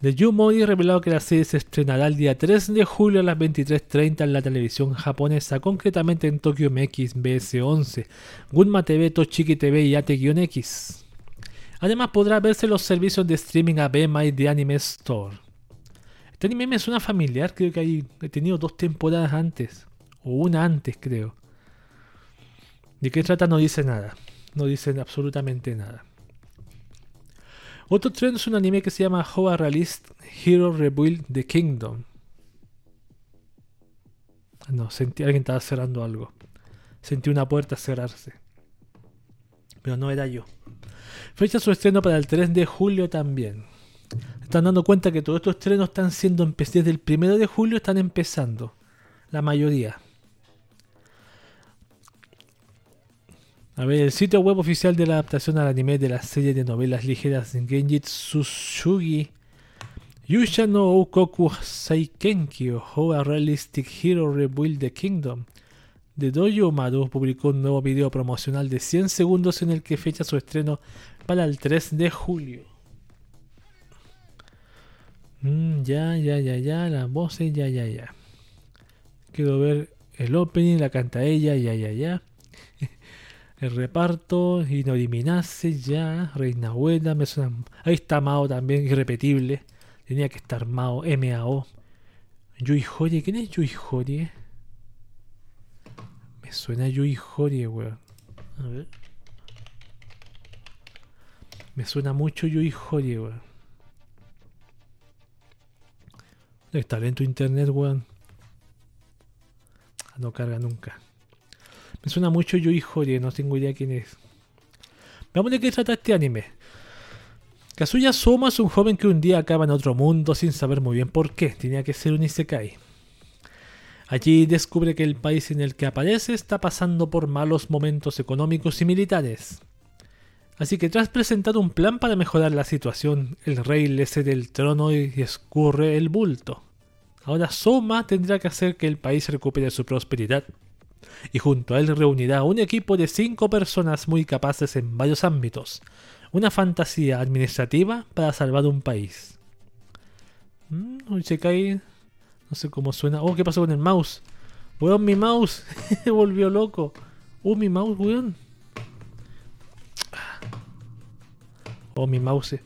The Yu-Modi revelado que la serie se estrenará el día 3 de julio a las 23.30 en la televisión japonesa, concretamente en Tokyo MX BS11, Gunma TV, Tochiki TV y Ate-X. Además podrá verse los servicios de streaming ABEMA y de Anime Store. Este anime me suena familiar, creo que he tenido dos temporadas antes, o una antes creo. ¿De qué trata? No dice nada, no dice absolutamente nada. Otro tren es un anime que se llama How a Realist Hero Rebuild the Kingdom. No, sentí alguien estaba cerrando algo. Sentí una puerta cerrarse. Pero no era yo. Fecha su estreno para el 3 de julio también. Están dando cuenta que todos estos estrenos están siendo desde el 1 de julio están empezando. La mayoría. A ver, el sitio web oficial de la adaptación al anime de la serie de novelas ligeras Genjitsu Tsushugi Yusha no Ukoku Saikenki o How a Realistic Hero Rebuild the Kingdom de Dojo Maru publicó un nuevo video promocional de 100 segundos en el que fecha su estreno para el 3 de julio. Mm, ya, ya, ya, ya, las voces, ya, ya, ya. Quiero ver el opening, la canta ella, ya, ya, ya. el reparto, y no eliminase ya, Reina Abuela, me suena, ahí está Mao también, irrepetible, tenía que estar Mao, M-A-O, Yui Horie, ¿quién es Yui Horie? Me suena Yui Horie, weón, a ver, me suena mucho Yui Horie, weón. El talento internet, weón. Ah, no carga nunca. Suena mucho Yui Horie, no tengo idea quién es. Vamos de qué trata este anime. Kazuya Soma es un joven que un día acaba en otro mundo sin saber muy bien por qué. Tenía que ser un Isekai. Allí descubre que el país en el que aparece está pasando por malos momentos económicos y militares. Así que tras presentar un plan para mejorar la situación, el rey le cede el trono y escurre el bulto. Ahora Soma tendrá que hacer que el país recupere su prosperidad. Y junto a él reunirá un equipo de cinco personas muy capaces en varios ámbitos. Una fantasía administrativa para salvar un país. Mm, no sé cómo suena. Oh, ¿qué pasó con el mouse? Weón, mi mouse. Volvió loco. Oh, mi mouse, weón. Oh, mi mouse. Se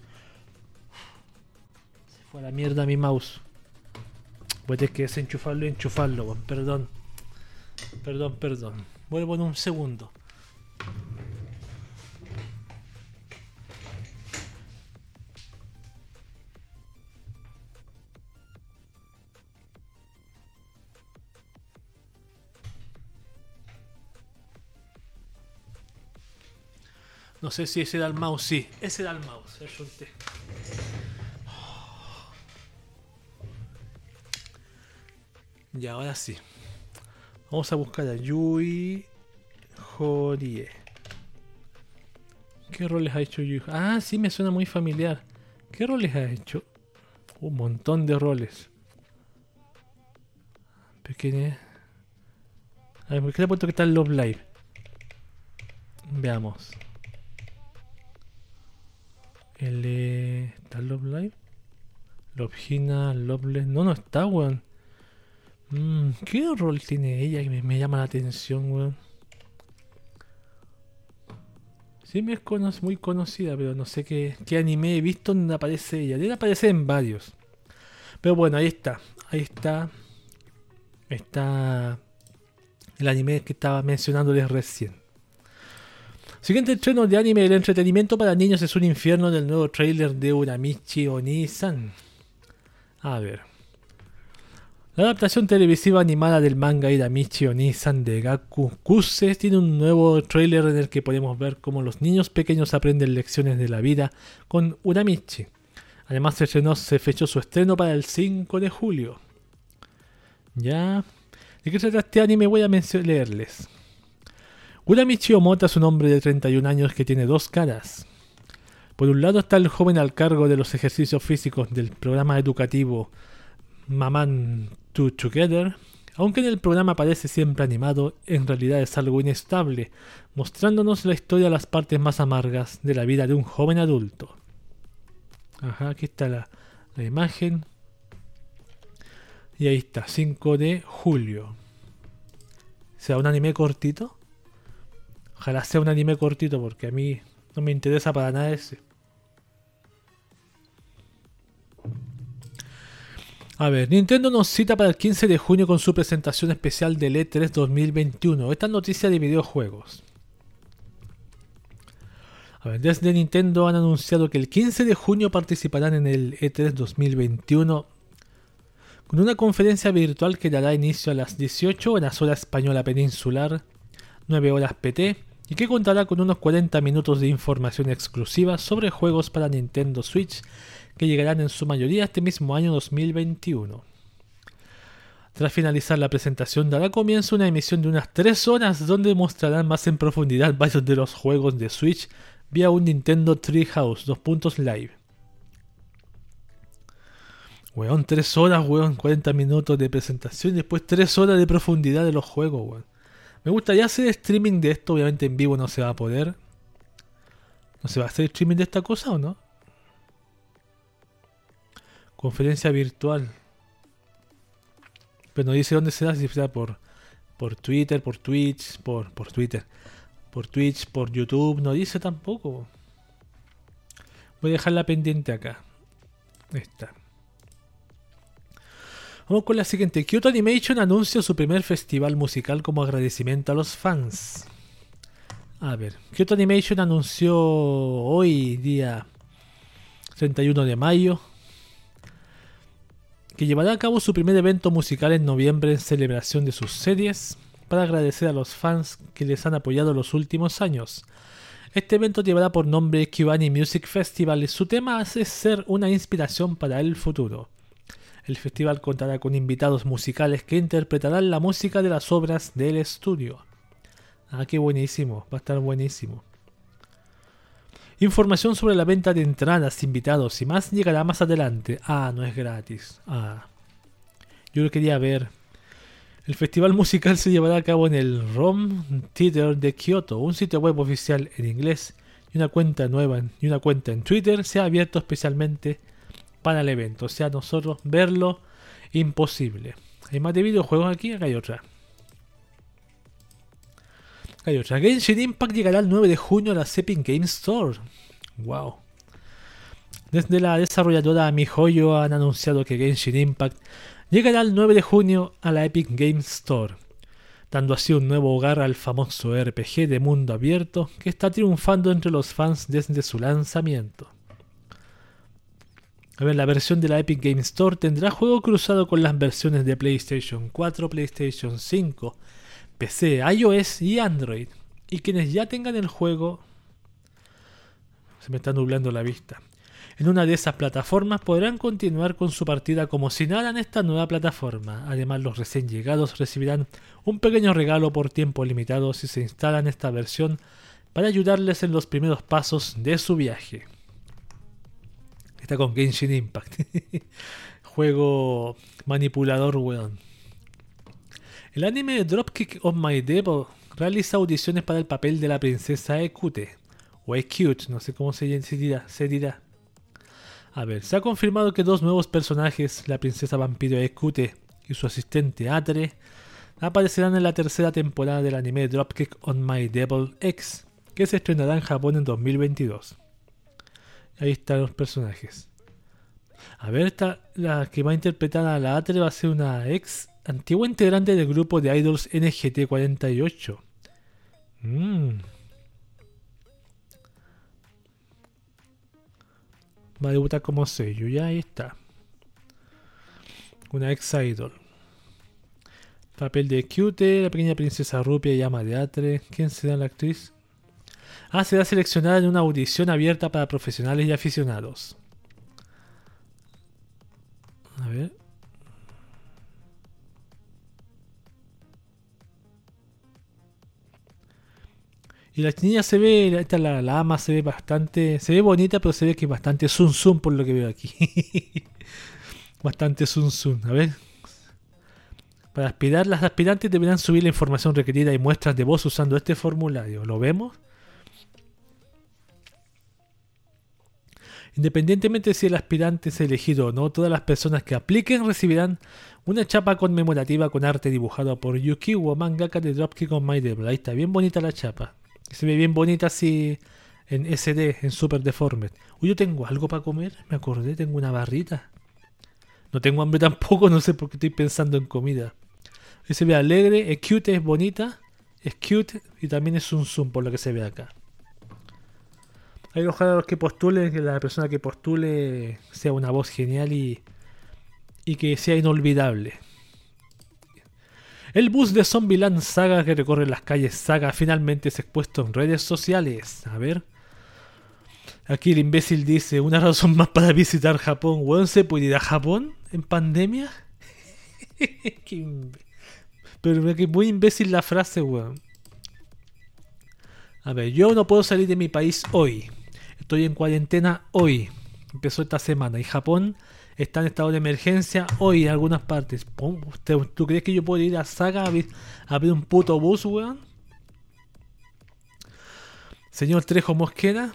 fue a la mierda mi mouse. Voy a tener que desenchufarlo y enchufarlo, Perdón. Perdón, perdón. Vuelvo en un segundo. No sé si ese era el mouse, sí, ese era el mouse, el solté. Y ahora sí. Vamos a buscar a Yui Horie. ¿Qué roles ha hecho Yui? Ah, sí, me suena muy familiar. ¿Qué roles ha hecho? Un montón de roles. Pequeña. A ver, ¿por qué le puesto que está en Love Live? Veamos. El ¿Está Love Live? Lovegina, Loveless. No, no está, weón. Mm, ¿Qué rol tiene ella que me, llama la atención, weón? Sí, me es muy conocida, pero no sé qué, anime he visto donde aparece ella. Debe aparecer en varios. Pero bueno, ahí está. Ahí está. Está el anime que estaba mencionándoles recién. Siguiente estreno de anime del entretenimiento para niños es un infierno del nuevo trailer de Uramichi Onisan. A ver. La adaptación televisiva animada del manga Uramichi Onisan de Gaku Kuse tiene un nuevo trailer en el que podemos ver cómo los niños pequeños aprenden lecciones de la vida con Uramichi. Además se, estrenó, se fechó su estreno para el 5 de julio. Ya. ¿De qué trata este anime? Voy a leerles. Uramichi Omota es un hombre de 31 años que tiene dos caras. Por un lado está el joven al cargo de los ejercicios físicos del programa educativo Maman to Together. Aunque en el programa parece siempre animado, en realidad es algo inestable, mostrándonos la historia de las partes más amargas de la vida de un joven adulto. Ajá, aquí está la, la imagen. Y ahí está, 5 de julio. ¿Será un anime cortito? Ojalá sea un anime cortito porque a mí no me interesa para nada ese. A ver, Nintendo nos cita para el 15 de junio con su presentación especial del E3 2021. Esta noticia de videojuegos. A ver, desde Nintendo han anunciado que el 15 de junio participarán en el E3 2021 con una conferencia virtual que dará inicio a las 18 horas hora española peninsular, 9 horas PT y que contará con unos 40 minutos de información exclusiva sobre juegos para Nintendo Switch que llegarán en su mayoría este mismo año 2021. Tras finalizar la presentación dará comienzo una emisión de unas 3 horas donde mostrarán más en profundidad varios de los juegos de Switch vía un Nintendo Treehouse 2. Live. Weón, 3 horas, weón, 40 minutos de presentación y después 3 horas de profundidad de los juegos, weón. Me gustaría hacer streaming de esto, obviamente en vivo no se va a poder. ¿No se va a hacer streaming de esta cosa o no? Conferencia virtual. Pero no dice dónde será, si será por, por Twitter, por Twitch, por, por Twitter, por Twitch, por YouTube, no dice tampoco. Voy a dejarla pendiente acá. Esta. Vamos con la siguiente. Kyoto Animation anuncia su primer festival musical como agradecimiento a los fans. A ver, Kyoto Animation anunció hoy, día 31 de mayo, que llevará a cabo su primer evento musical en noviembre en celebración de sus series para agradecer a los fans que les han apoyado los últimos años. Este evento llevará por nombre Kibani Music Festival y su tema es ser una inspiración para el futuro. El festival contará con invitados musicales que interpretarán la música de las obras del estudio. Ah, qué buenísimo, va a estar buenísimo. Información sobre la venta de entradas, invitados y más llegará más adelante. Ah, no es gratis. Ah. Yo lo quería ver. El festival musical se llevará a cabo en el ROM Theater de Kyoto, un sitio web oficial en inglés y una cuenta nueva y una cuenta en Twitter se ha abierto especialmente para el evento. O sea, nosotros verlo imposible. Hay más de videojuegos aquí, acá hay otra. Hay otra. Genshin Impact llegará el 9 de junio a la Epic Game Store. Wow. Desde la desarrolladora MiHoYo han anunciado que Genshin Impact llegará el 9 de junio a la Epic Games Store, dando así un nuevo hogar al famoso RPG de mundo abierto que está triunfando entre los fans desde su lanzamiento. A ver, la versión de la Epic Games Store tendrá juego cruzado con las versiones de PlayStation 4, PlayStation 5, PC, iOS y Android. Y quienes ya tengan el juego... Se me está nublando la vista en una de esas plataformas podrán continuar con su partida como si nada en esta nueva plataforma. Además, los recién llegados recibirán un pequeño regalo por tiempo limitado si se instalan esta versión para ayudarles en los primeros pasos de su viaje. Está con Genshin Impact. Juego manipulador, weón. El anime Dropkick of My Devil realiza audiciones para el papel de la princesa Ekute. O Ekute, no sé cómo se dirá. Se dirá. A ver, se ha confirmado que dos nuevos personajes, la princesa vampiro Ekute y su asistente Atre, aparecerán en la tercera temporada del anime Dropkick on My Devil X, que se estrenará en Japón en 2022. Ahí están los personajes. A ver, esta, la que va a interpretar a la Atre va a ser una ex antigua integrante del grupo de idols NGT48. Mmm. Va a debutar como sello, ya ahí está. Una ex idol. Papel de Cute, la pequeña princesa rupia y ama de Atre. ¿Quién será la actriz? Ah, será seleccionada en una audición abierta para profesionales y aficionados. A ver. Y la niña se ve, esta la, la, ama se ve bastante, se ve bonita, pero se ve que es bastante zoom zoom por lo que veo aquí. bastante zoom zoom. A ver. Para aspirar, las aspirantes deberán subir la información requerida y muestras de voz usando este formulario. ¿Lo vemos? Independientemente de si el aspirante es elegido o no, todas las personas que apliquen recibirán una chapa conmemorativa con arte dibujado por Yukiwo, mangaka de Dropkick on My Devil. Ahí está, bien bonita la chapa se ve bien bonita así en SD, en Super Deformed. Uy, yo tengo algo para comer, me acordé, tengo una barrita. No tengo hambre tampoco, no sé por qué estoy pensando en comida. Y se ve alegre, es cute, es bonita, es cute y también es un zoom por lo que se ve acá. Hay ojalá los que postulen, que la persona que postule sea una voz genial y, y que sea inolvidable. El bus de Zombieland Saga que recorre las calles Saga finalmente es expuesto en redes sociales. A ver. Aquí el imbécil dice, una razón más para visitar Japón. Weón, ¿se puede ir a Japón en pandemia? Pero que muy imbécil la frase, weón. A ver, yo no puedo salir de mi país hoy. Estoy en cuarentena hoy. Empezó esta semana. Y Japón está en estado de emergencia hoy en algunas partes. ¿Tú crees que yo puedo ir a Saga a abrir, un puto bus, weón? Señor Trejo Mosquera.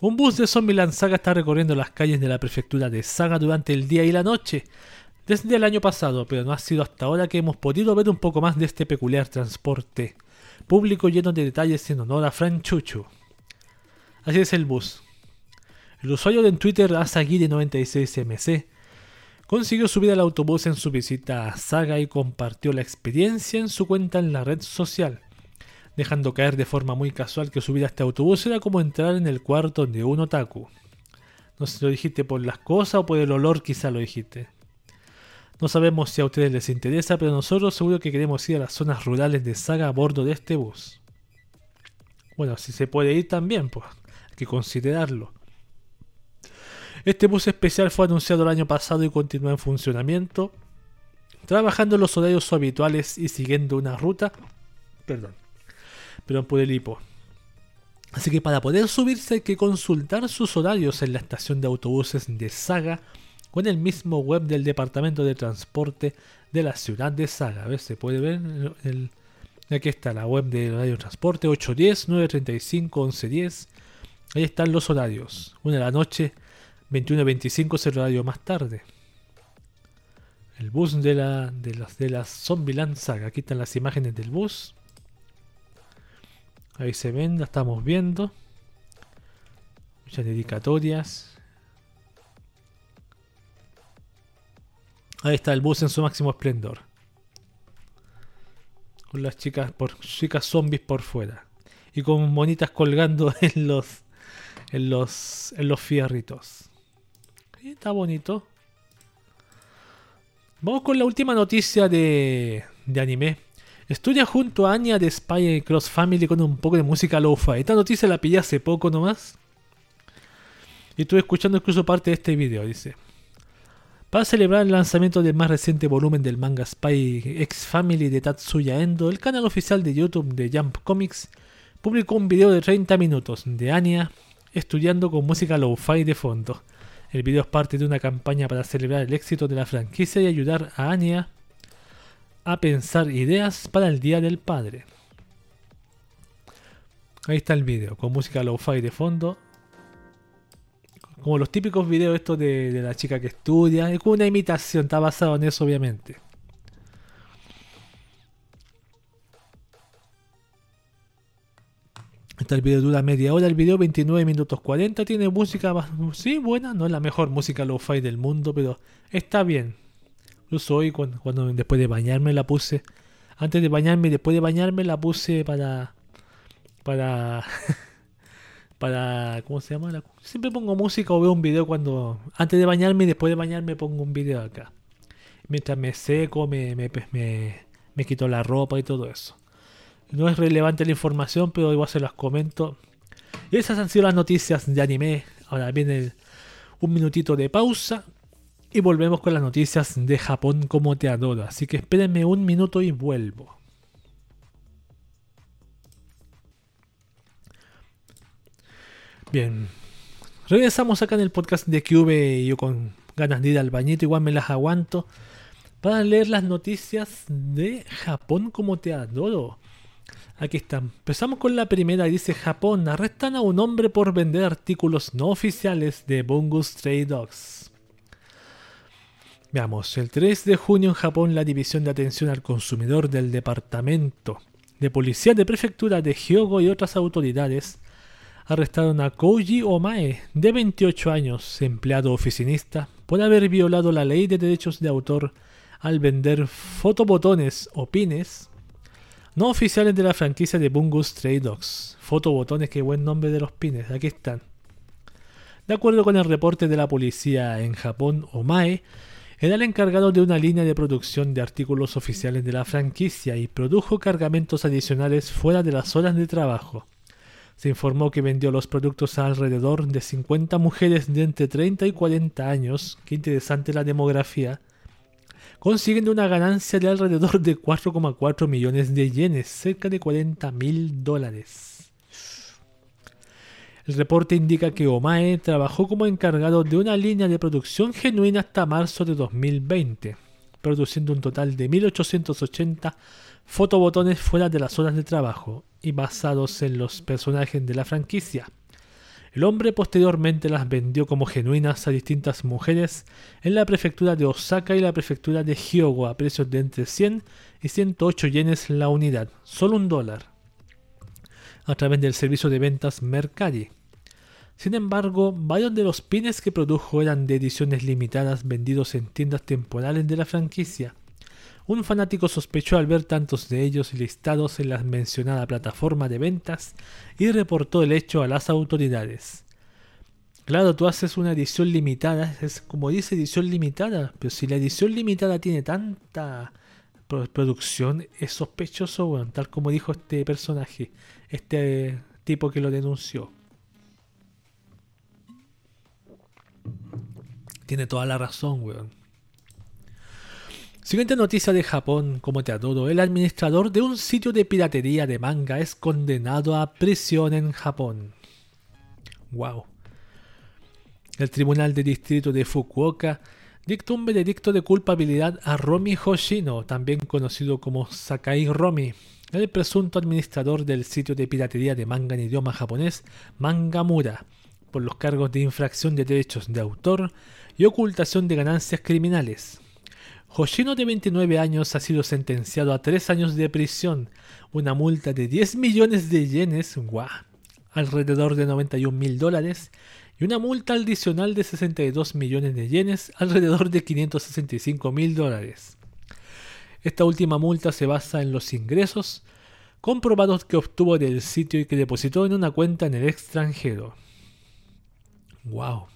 Un bus de Zombieland Saga está recorriendo las calles de la prefectura de Saga durante el día y la noche. Desde el año pasado, pero no ha sido hasta ahora que hemos podido ver un poco más de este peculiar transporte público lleno de detalles en honor a Frank Chuchu. Así es el bus. El usuario de Twitter Asagiri96MC consiguió subir al autobús en su visita a Saga y compartió la experiencia en su cuenta en la red social, dejando caer de forma muy casual que subir a este autobús era como entrar en el cuarto de un otaku. No sé si lo dijiste por las cosas o por el olor, quizá lo dijiste. No sabemos si a ustedes les interesa, pero nosotros seguro que queremos ir a las zonas rurales de Saga a bordo de este bus. Bueno, si se puede ir también, pues hay que considerarlo. Este bus especial fue anunciado el año pasado y continúa en funcionamiento, trabajando en los horarios habituales y siguiendo una ruta. Perdón, perdón por el hipo. Así que para poder subirse hay que consultar sus horarios en la estación de autobuses de Saga con el mismo web del Departamento de Transporte de la ciudad de Saga. A ver, se puede ver el, aquí está la web del horario de transporte 810, 935, 1110. Ahí están los horarios. Una de la noche, 21.25 es el horario más tarde. El bus de la de las de la Zombieland Saga. Aquí están las imágenes del bus. Ahí se ven, la estamos viendo. Muchas dedicatorias. Ahí está el bus en su máximo esplendor. Con las chicas por chicas zombies por fuera. Y con monitas colgando en los en los en los fierritos. Está bonito. Vamos con la última noticia de, de anime. Estudia junto a Anya de Spy Cross Family con un poco de música lo-fi. Esta noticia la pillé hace poco nomás. Y estuve escuchando incluso parte de este video, dice. Para celebrar el lanzamiento del más reciente volumen del manga Spy X Family de Tatsuya Endo, el canal oficial de YouTube de Jump Comics publicó un video de 30 minutos de Anya estudiando con música lo-fi de fondo. El video es parte de una campaña para celebrar el éxito de la franquicia y ayudar a Anya a pensar ideas para el Día del Padre. Ahí está el video, con música lo-fi de fondo. Como los típicos videos estos de, la chica que estudia. Es como una imitación, está basado en eso obviamente. Está el video dura media hora, el video 29 minutos 40, tiene música, sí, buena, no es la mejor música lo-fi del mundo, pero está bien. Incluso hoy cuando, después de bañarme la puse. Antes de bañarme y después de bañarme la puse para. Para. para. ¿Cómo se llama? Siempre pongo música o veo un video cuando. Antes de bañarme y después de bañarme pongo un video acá. Mientras me seco, me, me, me, me quito la ropa y todo eso. No es relevante la información, pero igual se las comento. Y esas han sido las noticias de anime. Ahora viene un minutito de pausa y volvemos con las noticias de Japón como te adoro. Así que espérenme un minuto y vuelvo. Bien. Regresamos acá en el podcast de y yo con ganas de ir al bañito, igual me las aguanto. Para leer las noticias de Japón como te adoro. Aquí están. Empezamos con la primera. Dice Japón. Arrestan a un hombre por vender artículos no oficiales de Bungus Stray Dogs. Veamos, el 3 de junio en Japón la División de Atención al Consumidor del Departamento de Policía de Prefectura de Hyogo y otras autoridades arrestaron a Koji Omae, de 28 años, empleado oficinista, por haber violado la ley de derechos de autor al vender fotobotones o pines no oficiales de la franquicia de Bungus Stray Dogs. Fotobotones, qué buen nombre de los pines, aquí están. De acuerdo con el reporte de la policía en Japón, Omae era el encargado de una línea de producción de artículos oficiales de la franquicia y produjo cargamentos adicionales fuera de las horas de trabajo. Se informó que vendió los productos a alrededor de 50 mujeres de entre 30 y 40 años, qué interesante la demografía, consiguiendo una ganancia de alrededor de 4,4 millones de yenes, cerca de 40 mil dólares. El reporte indica que Omae trabajó como encargado de una línea de producción genuina hasta marzo de 2020, produciendo un total de 1880 fotobotones fuera de las horas de trabajo y basados en los personajes de la franquicia. El hombre posteriormente las vendió como genuinas a distintas mujeres en la prefectura de Osaka y la prefectura de Hyogo a precios de entre 100 y 108 yenes la unidad, solo un dólar, a través del servicio de ventas Mercari. Sin embargo, varios de los pines que produjo eran de ediciones limitadas vendidos en tiendas temporales de la franquicia. Un fanático sospechó al ver tantos de ellos listados en la mencionada plataforma de ventas y reportó el hecho a las autoridades. Claro, tú haces una edición limitada, es como dice edición limitada, pero si la edición limitada tiene tanta producción, es sospechoso, weón, tal como dijo este personaje, este tipo que lo denunció. Tiene toda la razón, weón. Siguiente noticia de Japón, como te adoro, el administrador de un sitio de piratería de manga es condenado a prisión en Japón. Wow. El Tribunal de Distrito de Fukuoka dictó un veredicto de culpabilidad a Romi Hoshino, también conocido como Sakai Romi, el presunto administrador del sitio de piratería de manga en idioma japonés Mangamura, por los cargos de infracción de derechos de autor y ocultación de ganancias criminales. Hoshino de 29 años ha sido sentenciado a 3 años de prisión, una multa de 10 millones de yenes, alrededor de 91 mil dólares, y una multa adicional de 62 millones de yenes, alrededor de 565 mil dólares. Esta última multa se basa en los ingresos comprobados que obtuvo del sitio y que depositó en una cuenta en el extranjero. Wow.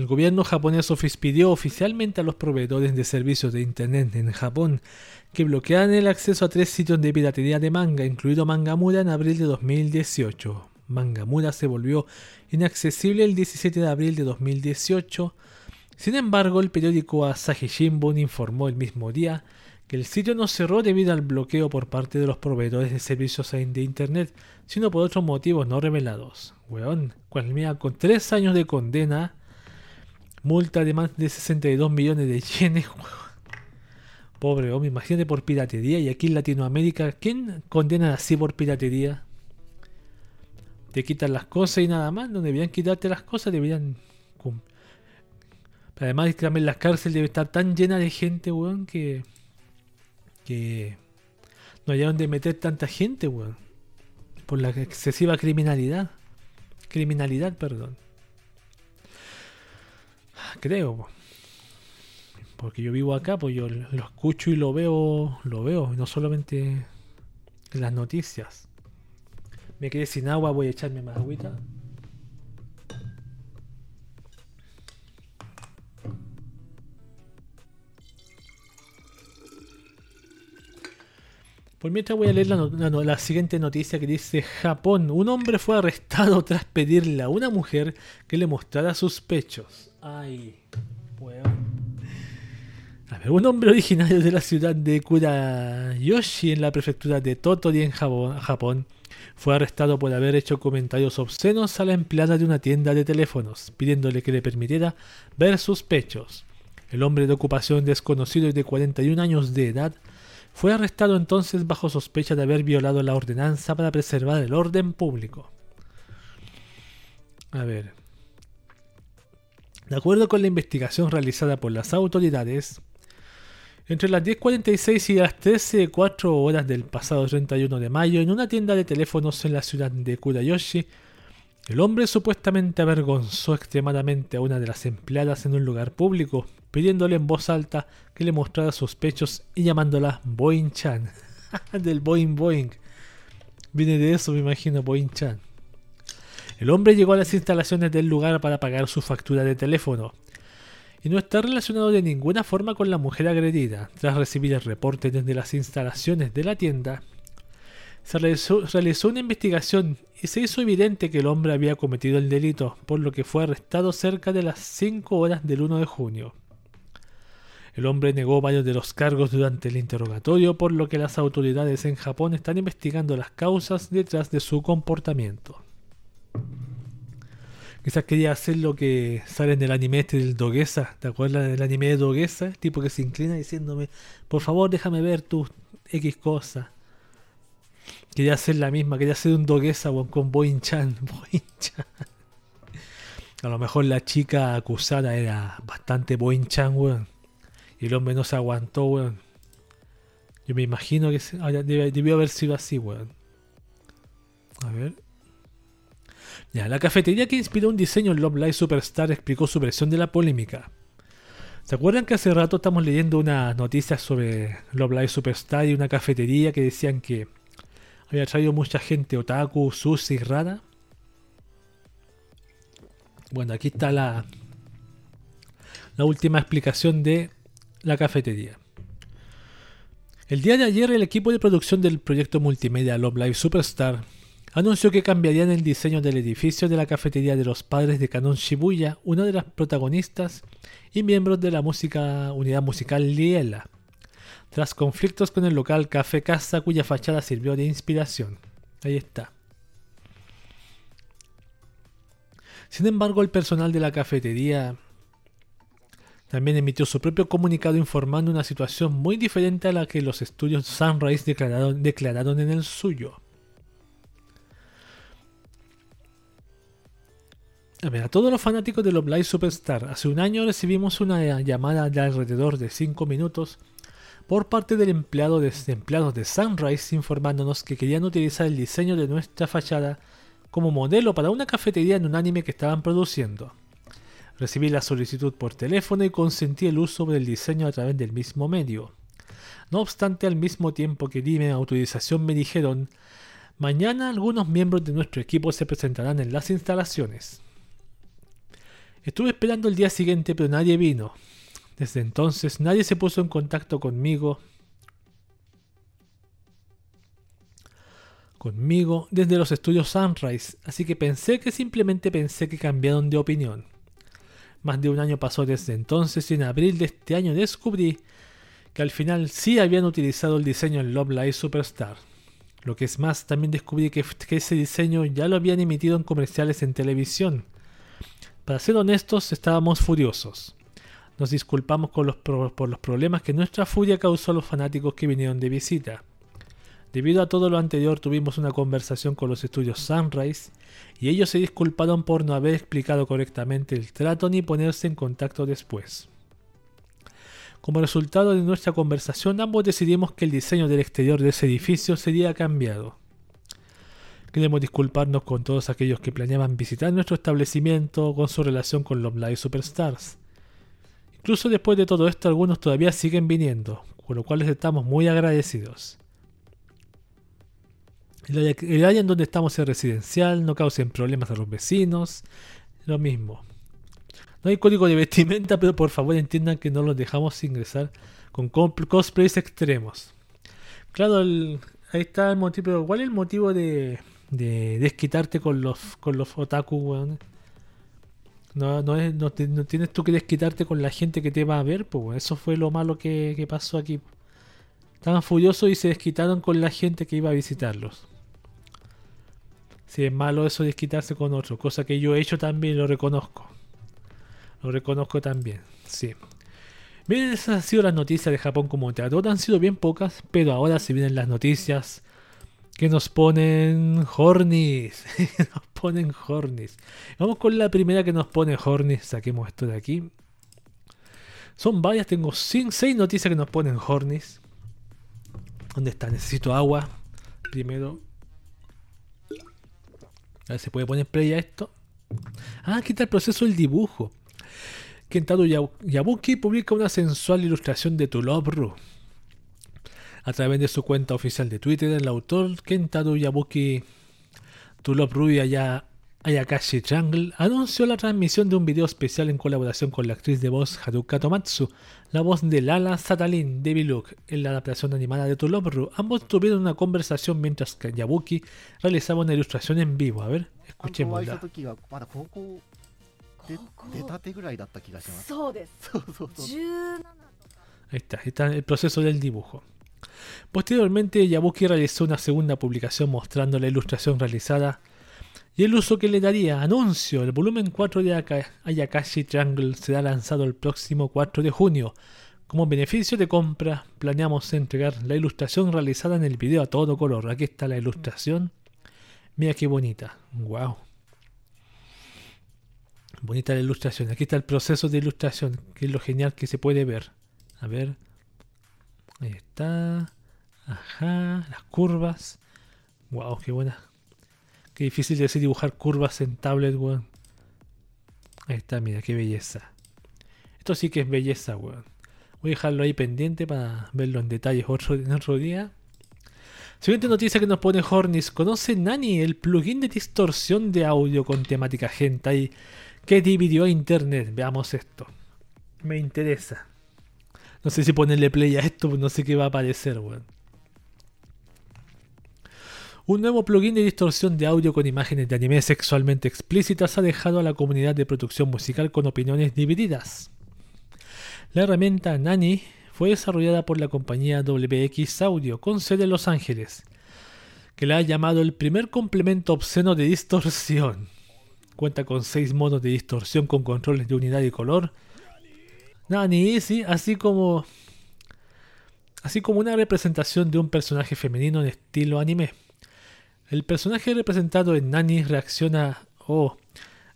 El gobierno japonés pidió oficialmente a los proveedores de servicios de Internet en Japón que bloquearan el acceso a tres sitios de piratería de manga, incluido Mangamura, en abril de 2018. Mangamura se volvió inaccesible el 17 de abril de 2018. Sin embargo, el periódico Asahi Shimbun informó el mismo día que el sitio no cerró debido al bloqueo por parte de los proveedores de servicios de Internet, sino por otros motivos no revelados. Weón, con tres años de condena Multa de más de 62 millones de yenes. Pobre hombre, imagínate por piratería. Y aquí en Latinoamérica, ¿quién condena así por piratería? Te quitan las cosas y nada más. No deberían quitarte las cosas, deberían. Además, en las cárceles debe estar tan llena de gente, weón, que. que. no hay donde meter tanta gente, weón. Por la excesiva criminalidad. Criminalidad, perdón. Creo. Porque yo vivo acá, pues yo lo escucho y lo veo, lo veo, no solamente en las noticias. Me quedé sin agua, voy a echarme más agüita. Por mientras voy a leer la, siguiente noticia que dice Japón. Un hombre fue arrestado tras pedirle a una mujer que le mostrara sus pechos. Ay, A ver, un hombre originario de la ciudad de Kurayoshi en la prefectura de Tottori en Japón fue arrestado por haber hecho comentarios obscenos a la empleada de una tienda de teléfonos, pidiéndole que le permitiera ver sus pechos. El hombre de ocupación desconocido y de 41 años de edad fue arrestado entonces bajo sospecha de haber violado la ordenanza para preservar el orden público. A ver, de acuerdo con la investigación realizada por las autoridades, entre las 10.46 y las 13.04 horas del pasado 31 de mayo, en una tienda de teléfonos en la ciudad de Kurayoshi, el hombre supuestamente avergonzó extremadamente a una de las empleadas en un lugar público, pidiéndole en voz alta que le mostrara sus pechos y llamándola Boing Chan. del Boing Boing. Viene de eso, me imagino, Boing Chan. El hombre llegó a las instalaciones del lugar para pagar su factura de teléfono y no está relacionado de ninguna forma con la mujer agredida. Tras recibir el reporte desde las instalaciones de la tienda, se realizó, una investigación y se hizo evidente que el hombre había cometido el delito, por lo que fue arrestado cerca de las 5 horas del 1 de junio. El hombre negó varios de los cargos durante el interrogatorio, por lo que las autoridades en Japón están investigando las causas detrás de su comportamiento. Quizás quería hacer lo que sale en el anime este del Doguesa. ¿Te acuerdas del anime de Doguesa? El tipo que se inclina diciéndome, por favor déjame ver tus X cosas. Quería hacer la misma, quería hacer un Doguesa con Boin-chan. Boin-chan. A lo mejor la chica acusada era bastante Boin-chan, weón. Y el hombre no se aguantó, weón. Yo me imagino que debió haber sido así, weón. A ver. Ya, la cafetería que inspiró un diseño en Love Live Superstar explicó su versión de la polémica. ¿Se acuerdan que hace rato estamos leyendo unas noticias sobre Love Live Superstar y una cafetería que decían que había traído mucha gente otaku, sushi, rara? Bueno, aquí está la, la última explicación de la cafetería. El día de ayer el equipo de producción del proyecto multimedia Love Live Superstar anunció que cambiarían el diseño del edificio de la cafetería de los padres de Canon Shibuya, una de las protagonistas y miembros de la música, unidad musical Liela, tras conflictos con el local Café Casa cuya fachada sirvió de inspiración. Ahí está. Sin embargo, el personal de la cafetería también emitió su propio comunicado informando una situación muy diferente a la que los estudios Sunrise declararon, declararon en el suyo. A ver, a todos los fanáticos de los Live Superstar, hace un año recibimos una llamada de alrededor de 5 minutos por parte del empleado de, empleados de Sunrise informándonos que querían utilizar el diseño de nuestra fachada como modelo para una cafetería en un anime que estaban produciendo. Recibí la solicitud por teléfono y consentí el uso del diseño a través del mismo medio. No obstante, al mismo tiempo que di autorización me dijeron, mañana algunos miembros de nuestro equipo se presentarán en las instalaciones. Estuve esperando el día siguiente, pero nadie vino. Desde entonces nadie se puso en contacto conmigo conmigo desde los estudios Sunrise, así que pensé que simplemente pensé que cambiaron de opinión. Más de un año pasó desde entonces y en abril de este año descubrí que al final sí habían utilizado el diseño en Love Live Superstar. Lo que es más, también descubrí que, ese diseño ya lo habían emitido en comerciales en televisión. Para ser honestos, estábamos furiosos. Nos disculpamos por los problemas que nuestra furia causó a los fanáticos que vinieron de visita. Debido a todo lo anterior tuvimos una conversación con los estudios Sunrise y ellos se disculparon por no haber explicado correctamente el trato ni ponerse en contacto después. Como resultado de nuestra conversación ambos decidimos que el diseño del exterior de ese edificio sería cambiado. Queremos disculparnos con todos aquellos que planeaban visitar nuestro establecimiento con su relación con los Live Superstars. Incluso después de todo esto algunos todavía siguen viniendo, con lo cual les estamos muy agradecidos. El área en donde estamos es residencial, no causen problemas a los vecinos. Lo mismo. No hay código de vestimenta, pero por favor entiendan que no los dejamos ingresar con cosplays extremos. Claro, ahí está el motivo. ¿cuál es el motivo de, desquitarte con los, con los otaku, No, no, es, no, tienes tú que desquitarte con la gente que te va a ver, pues eso fue lo malo que, pasó aquí. Estaban furiosos y se desquitaron con la gente que iba a visitarlos. Si es malo eso de quitarse con otro, cosa que yo he hecho también, lo reconozco. Lo reconozco también, sí. Miren, esas han sido las noticias de Japón como teatro. Han sido bien pocas, pero ahora se vienen las noticias que nos ponen Hornis. nos ponen Hornis. Vamos con la primera que nos pone Hornis. Saquemos esto de aquí. Son varias, tengo seis noticias que nos ponen Hornis. ¿Dónde está? Necesito agua. Primero a ver, ¿se puede poner play a esto? Ah, aquí está el proceso del dibujo. Kentaro Yabuki publica una sensual ilustración de Tulobru. A través de su cuenta oficial de Twitter, el autor Kentaro Yabuki Tulobru y allá Ayakashi Jungle anunció la transmisión de un video especial en colaboración con la actriz de voz Haruka Tomatsu, la voz de Lala Satalin de Look en la adaptación animada de Tulobru. Ambos tuvieron una conversación mientras que Yabuki realizaba una ilustración en vivo. A ver, escuchémosla. Ahí está, ahí está el proceso del dibujo. Posteriormente, Yabuki realizó una segunda publicación mostrando la ilustración realizada y el uso que le daría. Anuncio, el volumen 4 de Ayakashi Triangle será lanzado el próximo 4 de junio. Como beneficio de compra, planeamos entregar la ilustración realizada en el video a todo color. Aquí está la ilustración. Mira qué bonita. Wow. Bonita la ilustración. Aquí está el proceso de ilustración, que es lo genial que se puede ver. A ver. Ahí está. Ajá. Las curvas. Wow, qué buena. Qué difícil de decir dibujar curvas en tablet, weón. Ahí está, mira, qué belleza. Esto sí que es belleza, weón. Voy a dejarlo ahí pendiente para verlo en detalles otro, en otro día. Siguiente noticia que nos pone Hornis. ¿Conoce Nani el plugin de distorsión de audio con temática hentai que dividió a internet? Veamos esto. Me interesa. No sé si ponerle play a esto, no sé qué va a aparecer, weón. Un nuevo plugin de distorsión de audio con imágenes de anime sexualmente explícitas ha dejado a la comunidad de producción musical con opiniones divididas. La herramienta Nani fue desarrollada por la compañía WX Audio con sede en Los Ángeles, que la ha llamado el primer complemento obsceno de distorsión. Cuenta con 6 modos de distorsión con controles de unidad y color. Nani, sí, así como así como una representación de un personaje femenino en estilo anime. El personaje representado en Nani reacciona oh,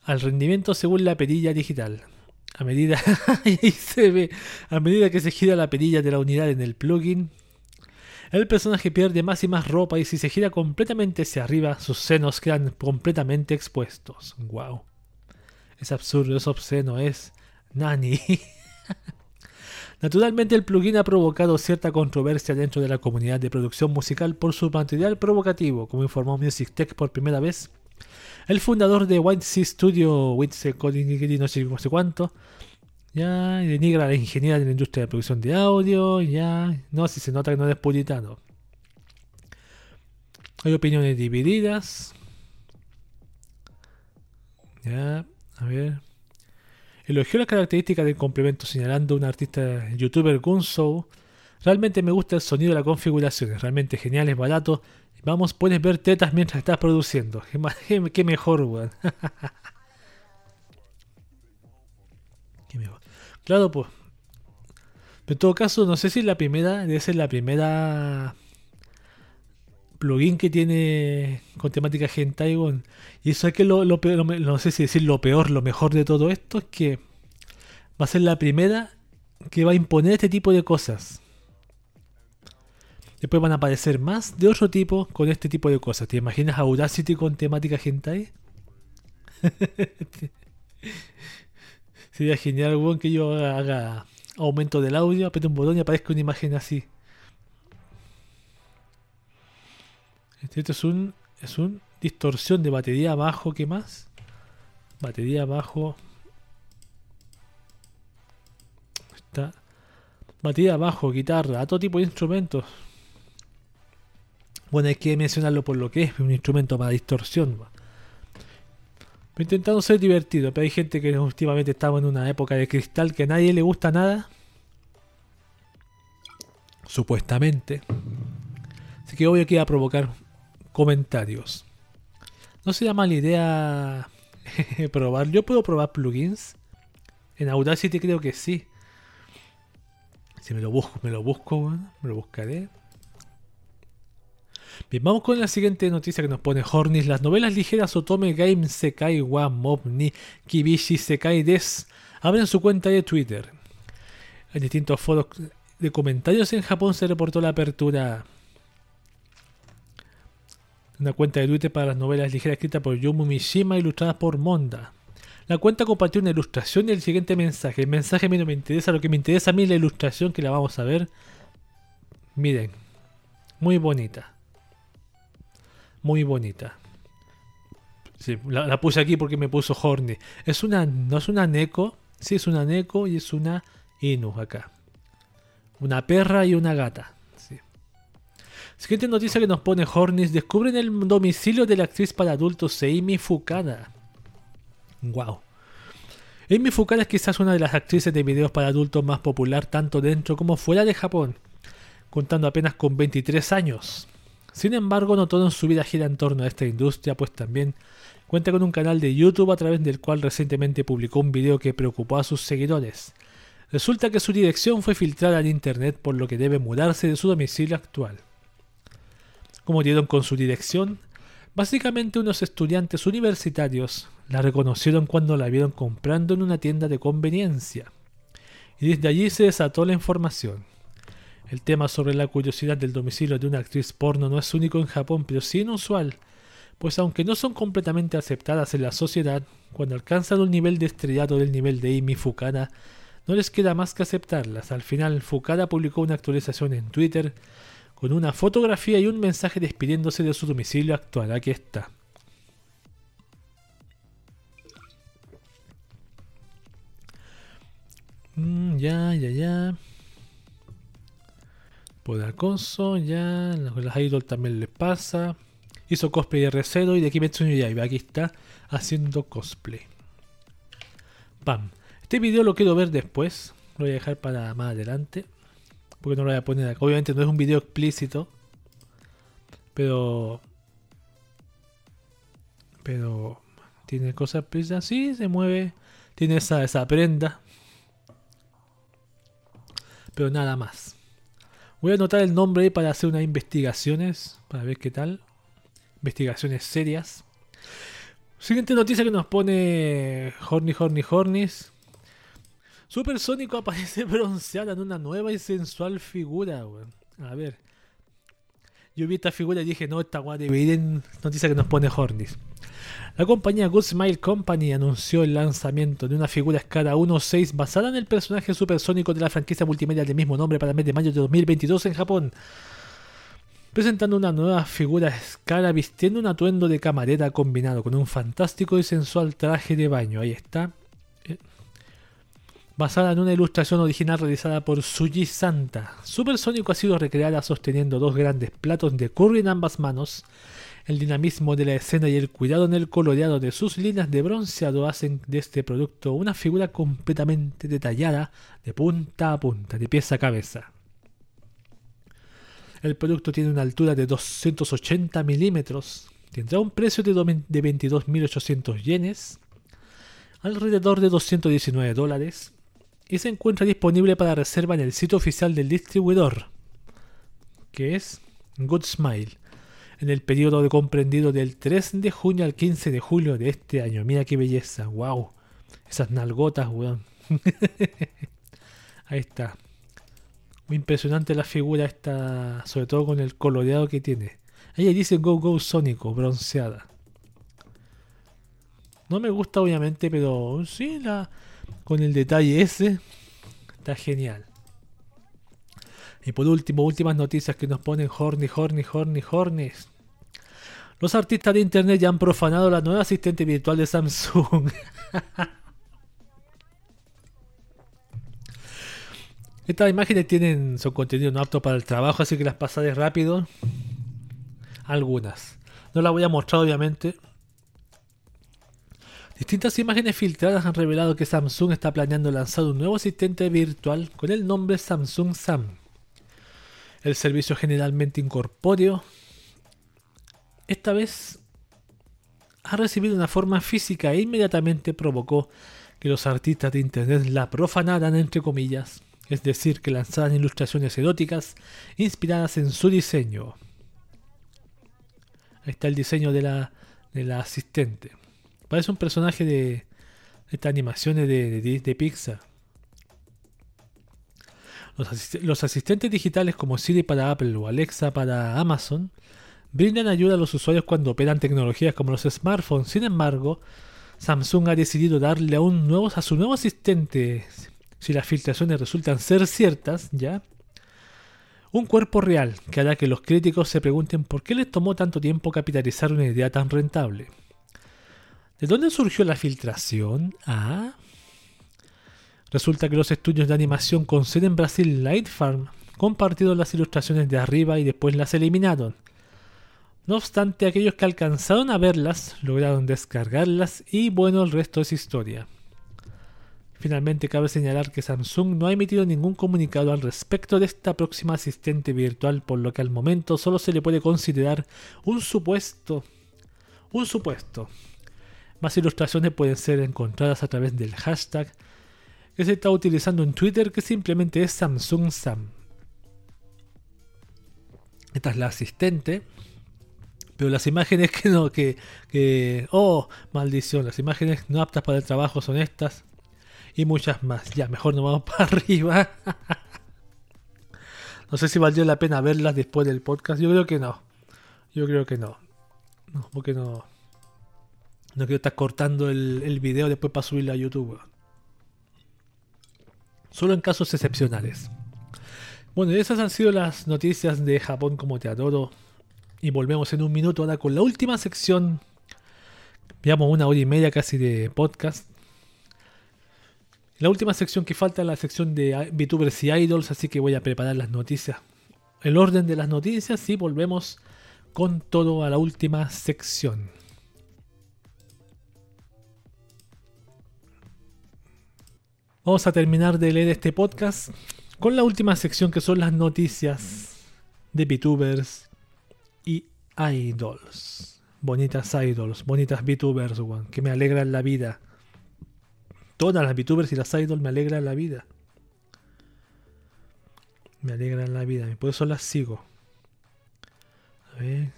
al rendimiento según la perilla digital. A medida, se ve, a medida que se gira la perilla de la unidad en el plugin, el personaje pierde más y más ropa y si se gira completamente hacia arriba, sus senos quedan completamente expuestos. Wow. Es absurdo, es obsceno, es nani. Naturalmente el plugin ha provocado cierta controversia dentro de la comunidad de producción musical por su material provocativo, como informó Music Tech por primera vez el fundador de White Sea Studio, White Coding, no sé, cuánto, ya denigra a la ingeniera de la industria de producción de audio, ya, no, si se nota que no es puritano. Hay opiniones divididas. Ya, a ver. Elogió las características del complemento señalando a un artista youtuber Gunso. Realmente me gusta el sonido de la configuración, es realmente genial, es barato Vamos, puedes ver tetas mientras estás produciendo. Qué, mejor, weón. qué mejor. Claro, pues. en todo caso, no sé si la primera, debe ser la primera plugin que tiene con temática hentai. Y eso es que lo, peor, no sé si decir lo peor, lo mejor de todo esto es que va a ser la primera que va a imponer este tipo de cosas. Después van a aparecer más de otro tipo con este tipo de cosas. ¿Te imaginas Audacity con temática hentai? Sería genial, que yo haga aumento del audio, apriete un botón y aparezca una imagen así. Esto es un, es un distorsión de batería bajo, ¿qué más? Batería bajo. Está. Batería bajo, guitarra, a todo tipo de instrumentos. Bueno, hay que mencionarlo por lo que es, un instrumento para distorsión. Intentando ser divertido, pero hay gente que últimamente estamos en una época de cristal que a nadie le gusta nada. Supuestamente. Así que hoy aquí a provocar comentarios. No sería mala idea probar. Yo puedo probar plugins. En Audacity creo que sí. Si me lo busco, me lo busco, me lo buscaré. Bien, vamos con la siguiente noticia que nos pone Hornis. Las novelas ligeras Otome Game Sekai wa Mob ni Kibishi Sekai Des abren su cuenta de Twitter. En distintos foros de comentarios en Japón se reportó la apertura una cuenta de Twitter para las novelas ligeras escritas por Yumu Mishima ilustradas por Monda. La cuenta compartió una ilustración y el siguiente mensaje. El mensaje a mí no me interesa, lo que me interesa a mí es la ilustración que la vamos a ver. Miren, muy bonita muy bonita. la, puse aquí porque me puso Horny. Es una, no es una Neko, sí es una Neko y es una Inu acá. Una perra y una gata. Siguiente noticia que nos pone Hornis. Descubren el domicilio de la actriz para adultos Amy Fukada. Wow. Amy Fukada es quizás una de las actrices de videos para adultos más popular tanto dentro como fuera de Japón, contando apenas con 23 años. Sin embargo, no todo en su vida gira en torno a esta industria, pues también cuenta con un canal de YouTube a través del cual recientemente publicó un video que preocupó a sus seguidores. Resulta que su dirección fue filtrada en internet por lo que debe mudarse de su domicilio actual. Como dieron con su dirección, básicamente unos estudiantes universitarios la reconocieron cuando la vieron comprando en una tienda de conveniencia. Y desde allí se desató la información. El tema sobre la curiosidad del domicilio de una actriz porno no es único en Japón, pero sí inusual, pues aunque no son completamente aceptadas en la sociedad, cuando alcanzan un nivel de del nivel de Amy Fukada, no les queda más que aceptarlas. Al final, Fukada publicó una actualización en Twitter con una fotografía y un mensaje despidiéndose de su domicilio actual. Aquí está. Mm, ya, ya, ya. Por acoso, ya. Las idols también les pasa. Hizo cosplay de Recedo y de Kimetsu no Yaiba. Aquí está haciendo cosplay. Pam. Este video lo quiero ver después. Lo voy a dejar para más adelante. Porque no lo voy a poner acá. Obviamente no es un video explícito. Pero. Pero. Tiene cosas explícitas. Sí, se mueve. Tiene esa, esa prenda. Pero nada más. Voy a anotar el nombre para hacer unas investigaciones. Para ver qué tal. Investigaciones serias. Siguiente noticia que nos pone Horny Horny Hornis. Supersónico aparece bronceada en una nueva y sensual figura, A ver. Yo vi esta figura y dije, no, esta guay de noticia que nos pone Hornis. La compañía Good Smile Company anunció el lanzamiento de una figura escala 1.6 basada en el personaje supersónico de la franquicia multimedia del mismo nombre para el mes de mayo de 2022 en Japón. Presentando una nueva figura escala vistiendo un atuendo de camarera combinado con un fantástico y sensual traje de baño. Ahí está basada en una ilustración original realizada por Suji Santa. Supersónico ha sido recreada sosteniendo dos grandes platos de curry en ambas manos. El dinamismo de la escena y el cuidado en el coloreado de sus líneas de bronceado hacen de este producto una figura completamente detallada de punta a punta, de pieza a cabeza. El producto tiene una altura de 280 milímetros, tendrá un precio de 22.800 yenes, alrededor de 219 dólares, y se encuentra disponible para reserva en el sitio oficial del distribuidor, que es Good Smile, en el periodo de comprendido del 3 de junio al 15 de julio de este año. Mira qué belleza, wow, esas nalgotas, weón. Ahí está. Muy impresionante la figura esta, sobre todo con el coloreado que tiene. Ella dice Go Go Sónico, bronceada. No me gusta obviamente, pero sí, la, con el detalle ese. Está genial. Y por último, últimas noticias que nos ponen Horny, Horny, Horny, Hornies. Los artistas de internet ya han profanado la nueva asistente virtual de Samsung. Estas imágenes tienen son contenido no apto para el trabajo, así que las pasaré rápido. Algunas. No las voy a mostrar obviamente, Distintas imágenes filtradas han revelado que Samsung está planeando lanzar un nuevo asistente virtual con el nombre Samsung Sam. El servicio generalmente incorpóreo esta vez ha recibido una forma física e inmediatamente provocó que los artistas de internet la profanaran entre comillas, es decir, que lanzaran ilustraciones eróticas inspiradas en su diseño. Ahí está el diseño de la, de la asistente. Parece un personaje de estas animaciones de, Pixar. Los, asistentes digitales como Siri para Apple o Alexa para Amazon brindan ayuda a los usuarios cuando operan tecnologías como los smartphones. Sin embargo, Samsung ha decidido darle a, un nuevo, a su nuevo asistente, si las filtraciones resultan ser ciertas, ya, un cuerpo real que hará que los críticos se pregunten por qué les tomó tanto tiempo capitalizar una idea tan rentable. ¿De dónde surgió la filtración? Ah. Resulta que los estudios de animación con sede en Brasil, Light Farm, compartieron las ilustraciones de arriba y después las eliminaron. No obstante, aquellos que alcanzaron a verlas lograron descargarlas y bueno, el resto es historia. Finalmente cabe señalar que Samsung no ha emitido ningún comunicado al respecto de esta próxima asistente virtual, por lo que al momento solo se le puede considerar un supuesto. Un supuesto. Más ilustraciones pueden ser encontradas a través del hashtag que se está utilizando en Twitter que simplemente es Samsung Sam. Esta es la asistente. Pero las imágenes que no, que, que, oh, maldición, las imágenes no aptas para el trabajo son estas y muchas más. Ya, mejor nos vamos para arriba. no sé si valdría la pena verlas después del podcast. Yo creo que no. Yo creo que no. No, porque no. No quiero estar cortando el, video después para subirlo a YouTube. Solo en casos excepcionales. Bueno, esas han sido las noticias de Japón como te adoro. Y volvemos en un minuto ahora con la última sección. Veamos una hora y media casi de podcast. La última sección que falta es la sección de VTubers y Idols, así que voy a preparar las noticias. El orden de las noticias y volvemos con todo a la última sección. Vamos a terminar de leer este podcast con la última sección que son las noticias de VTubers y Idols. Bonitas Idols, bonitas VTubers, que me alegran la vida. Todas las VTubers y las idols me alegran la vida. Me alegran la vida, por eso las sigo. A ver.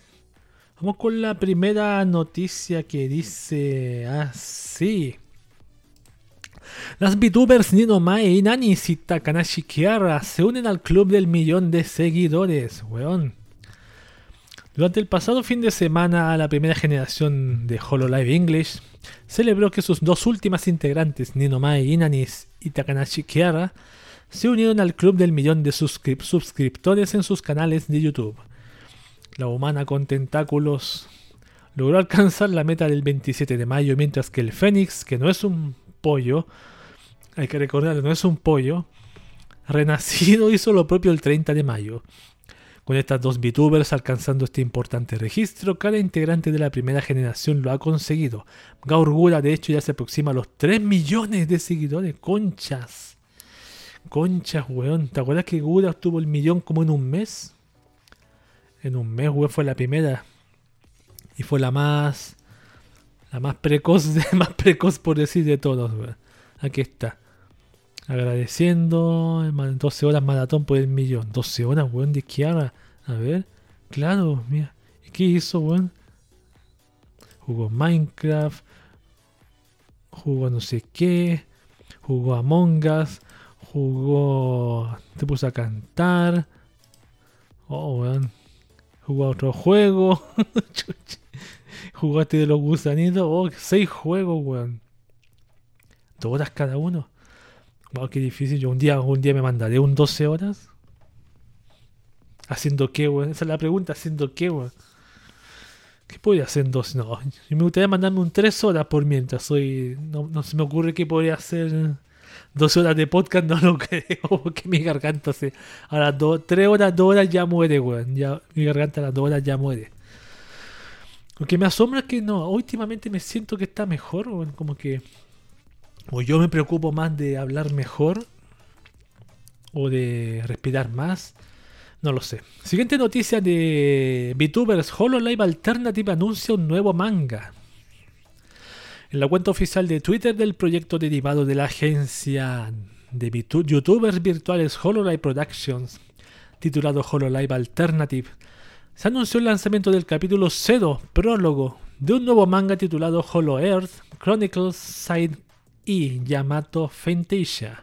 Vamos con la primera noticia que dice así. Las VTubers Nino Mae y Nani y Takanashi Kiara se unen al club del millón de seguidores, weón. Durante el pasado fin de semana, la primera generación de HoloLive English celebró que sus dos últimas integrantes, Ninomae Inanis y Takanashi Kiara, se unieron al club del millón de suscriptores en sus canales de YouTube. La humana con tentáculos logró alcanzar la meta del 27 de mayo, mientras que el Fénix, que no es un pollo, hay que recordarlo, no es un pollo, renacido hizo lo propio el 30 de mayo. Con estas dos VTubers alcanzando este importante registro, cada integrante de la primera generación lo ha conseguido. Gaurgura, de hecho, ya se aproxima a los 3 millones de seguidores. Conchas. Conchas, weón. ¿Te acuerdas que Gura tuvo el millón como en un mes? En un mes, weón, fue la primera. Y fue la más. La más precoz, más precoz por decir de todos. Aquí está. Agradeciendo 12 horas maratón por el millón. 12 horas, weón, de izquierda. A ver. Claro, mira. ¿Y qué hizo, weón? Jugó Minecraft. Jugó no sé qué. Jugó Among Us. Jugó. Te puso a cantar. Oh, weón. Jugó a otro juego. Jugaste de los gusanitos. Oh, seis juegos, weón. Dos horas cada uno. Wow, qué difícil. Yo un día, un día me mandaré un 12 horas. ¿Haciendo qué, weón? Esa es la pregunta, ¿haciendo qué, weón? ¿Qué podría hacer en 12? No, yo me gustaría mandarme un 3 horas por mientras. Soy. No, se me ocurre que podría hacer 12 horas de podcast, no lo creo, porque mi garganta se. A las 3 horas, 2 horas ya muere, weón. Ya, mi garganta a las 2 horas ya muere. Lo que me asombra es que no, últimamente me siento que está mejor, weón. Como que o yo me preocupo más de hablar mejor o de respirar más. No lo sé. Siguiente noticia de VTubers HoloLive Alternative anuncia un nuevo manga. En la cuenta oficial de Twitter del proyecto derivado de la agencia de YouTubers virtuales HoloLive Productions, titulado HoloLive Alternative, se anunció el lanzamiento del capítulo 0, prólogo, de un nuevo manga titulado Holo Earth Chronicles Side y Yamato Fantasia.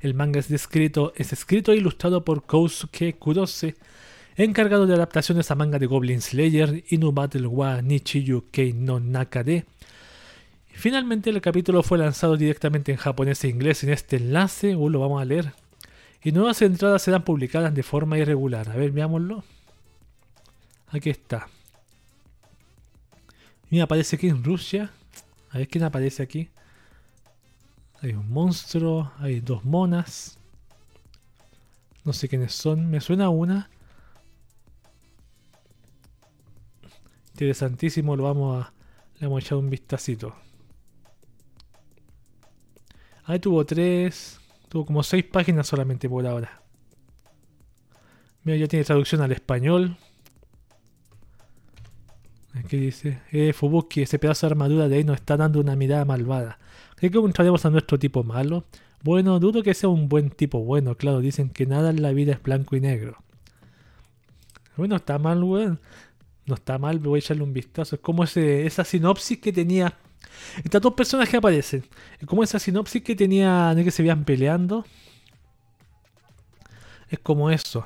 El manga es, descrito, es escrito e ilustrado por Kousuke Kurose, encargado de adaptaciones a manga de Goblin Slayer, Inu Battle wa Nichiyu Kei no Nakade. Finalmente el capítulo fue lanzado directamente en japonés e inglés en este enlace, uh, lo vamos a leer. Y nuevas entradas serán publicadas de forma irregular. A ver, veámoslo. Aquí está. Mira, aparece aquí en Rusia. A ver quién aparece aquí. Hay un monstruo, hay dos monas. No sé quiénes son, me suena una. Interesantísimo, lo vamos a, le vamos a echar un vistacito. Ahí tuvo tres, tuvo como seis páginas solamente por ahora. Mira, ya tiene traducción al español. Aquí dice, eh, Fubuki, ese pedazo de armadura de ahí nos está dando una mirada malvada. ¿Qué que encontraremos a nuestro tipo malo? Bueno, dudo que sea un buen tipo bueno, claro, dicen que nada en la vida es blanco y negro. Bueno, está mal, weón. No está mal, voy a echarle un vistazo. Es como esa sinopsis que tenía. Estas dos personas que aparecen. Es como esa sinopsis que tenía de que se veían peleando. Es como eso.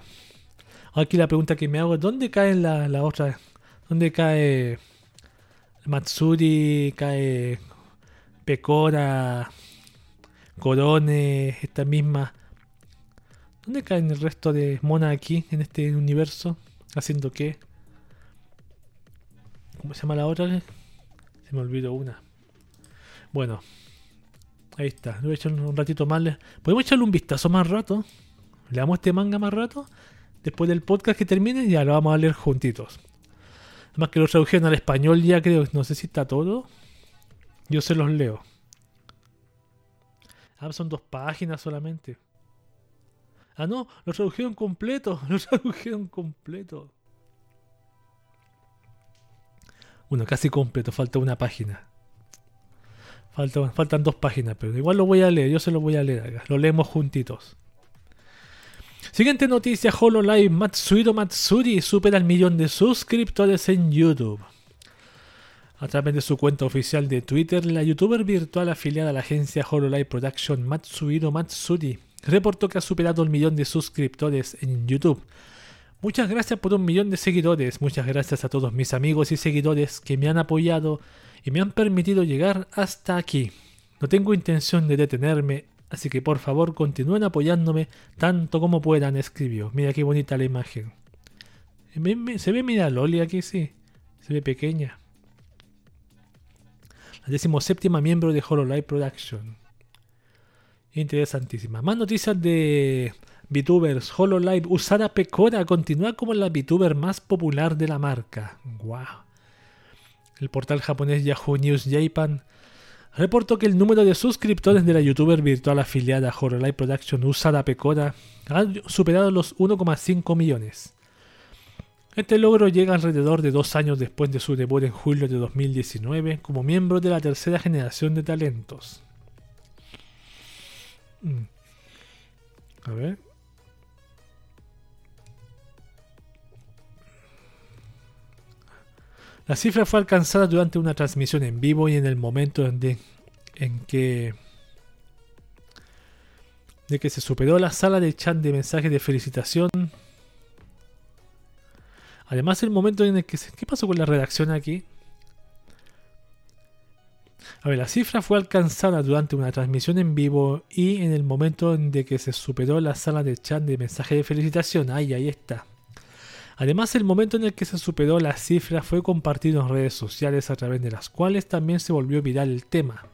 Aquí la pregunta que me hago es: ¿dónde cae la, la otra? ¿Dónde cae Matsuri? ¿Cae Pecora, corones, esta misma... ¿Dónde caen el resto de monas aquí en este universo? ¿Haciendo qué? ¿Cómo se llama la otra? Se me olvidó una. Bueno, ahí está. Voy a echar un ratito más. Podemos echarle un vistazo más rato. Le damos este manga más rato. Después del podcast que termine, ya lo vamos a leer juntitos. Además que lo tradujeron al español ya creo. No sé si está todo. Yo se los leo. Ah, son dos páginas solamente. Ah, no, lo tradujeron completo. Lo tradujeron completo. Bueno, casi completo, falta una página. faltan dos páginas, pero igual lo voy a leer, yo se lo voy a leer acá. Lo leemos juntitos. Siguiente noticia, HoloLive Matsuhiro Matsuri supera el millón de suscriptores en YouTube. A través de su cuenta oficial de Twitter, la youtuber virtual afiliada a la agencia HoloLive Production Matsuhiro Matsuri reportó que ha superado el millón de suscriptores en YouTube. Muchas gracias por un millón de seguidores, muchas gracias a todos mis amigos y seguidores que me han apoyado y me han permitido llegar hasta aquí. No tengo intención de detenerme, así que por favor continúen apoyándome tanto como puedan, escribió. Mira qué bonita la imagen. Se ve, mira, Loli aquí, sí. Se ve pequeña la decimoséptima miembro de HoloLive Production. Interesantísima. Más noticias de VTubers. HoloLive Usada Pecora continúa como la VTuber más popular de la marca. ¡Wow! El portal japonés Yahoo News Japan reportó que el número de suscriptores de la youtuber virtual afiliada a HoloLive Production Usada Pecora ha superado los 1,5 millones. Este logro llega alrededor de dos años después de su debut en julio de 2019 como miembro de la tercera generación de talentos. Mm. A ver. La cifra fue alcanzada durante una transmisión en vivo y en el momento en, en que de que se superó la sala de chat de mensajes de felicitación Además, el momento en el que... ¿Qué pasó con la redacción aquí? A ver, la cifra fue alcanzada durante una transmisión en vivo y en el momento en que se superó la sala de chat de mensaje de felicitación. Ahí, ahí está. Además, el momento en el que se superó la cifra fue compartido en redes sociales a través de las cuales también se volvió viral el tema.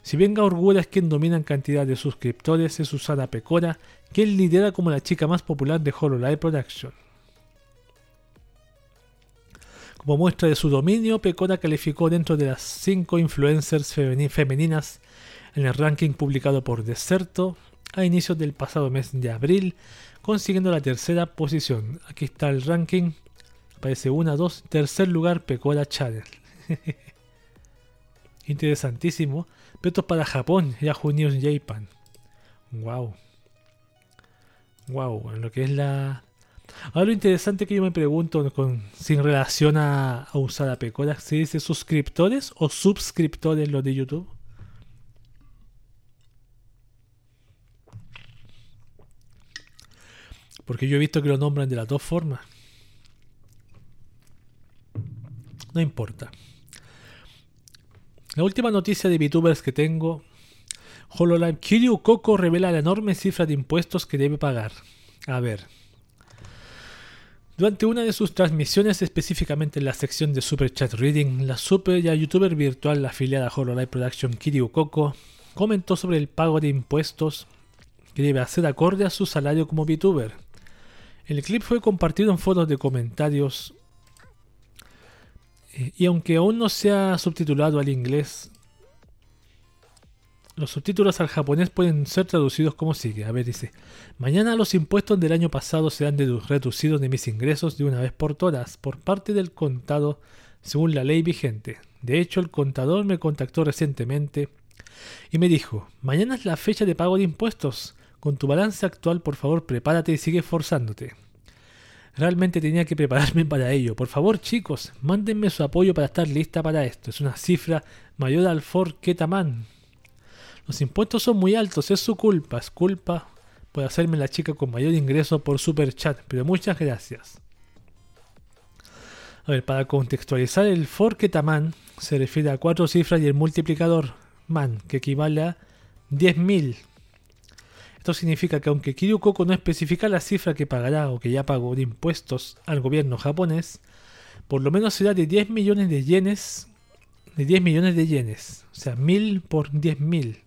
Si bien Gaurgura es quien domina en cantidad de suscriptores, es Susana Pecora, quien lidera como la chica más popular de HoloLive Production. Como muestra de su dominio, Pecora calificó dentro de las 5 influencers femeninas en el ranking publicado por Deserto a inicios del pasado mes de abril, consiguiendo la tercera posición. Aquí está el ranking. Aparece 1, 2, tercer lugar Pecora Channel. Interesantísimo. Pero esto es para Japón, Yahoo News Japan. Wow. Wow, en lo que es la Ahora lo interesante que yo me pregunto con, sin relación a, usar a Pecora, ¿se dice suscriptores o suscriptores los de YouTube? Porque yo he visto que lo nombran de las dos formas. No importa. La última noticia de VTubers que tengo. HoloLive Kiryu Coco revela la enorme cifra de impuestos que debe pagar. A ver. Durante una de sus transmisiones, específicamente en la sección de Super Chat Reading, la super ya youtuber virtual afiliada a HoloLive Production Kiryu Coco comentó sobre el pago de impuestos que debe hacer acorde a su salario como VTuber. El clip fue compartido en fotos de comentarios eh, y aunque aún no se ha subtitulado al inglés, los subtítulos al japonés pueden ser traducidos como sigue. A ver, dice, mañana los impuestos del año pasado serán reducidos de mis ingresos de una vez por todas por parte del contado según la ley vigente. De hecho, el contador me contactó recientemente y me dijo, mañana es la fecha de pago de impuestos. Con tu balance actual, por favor, prepárate y sigue esforzándote. Realmente tenía que prepararme para ello. Por favor, chicos, mándenme su apoyo para estar lista para esto. Es una cifra mayor al Ford Ketaman los impuestos son muy altos, es su culpa, es culpa por hacerme la chica con mayor ingreso por super chat, pero muchas gracias. A ver, para contextualizar, el forquetaman se refiere a cuatro cifras y el multiplicador man, que equivale a 10.000. Esto significa que aunque Kiryu Koko no especifica la cifra que pagará o que ya pagó de impuestos al gobierno japonés, por lo menos será de 10 millones de yenes, de 10 millones de yenes, o sea, 1000 por 10.000.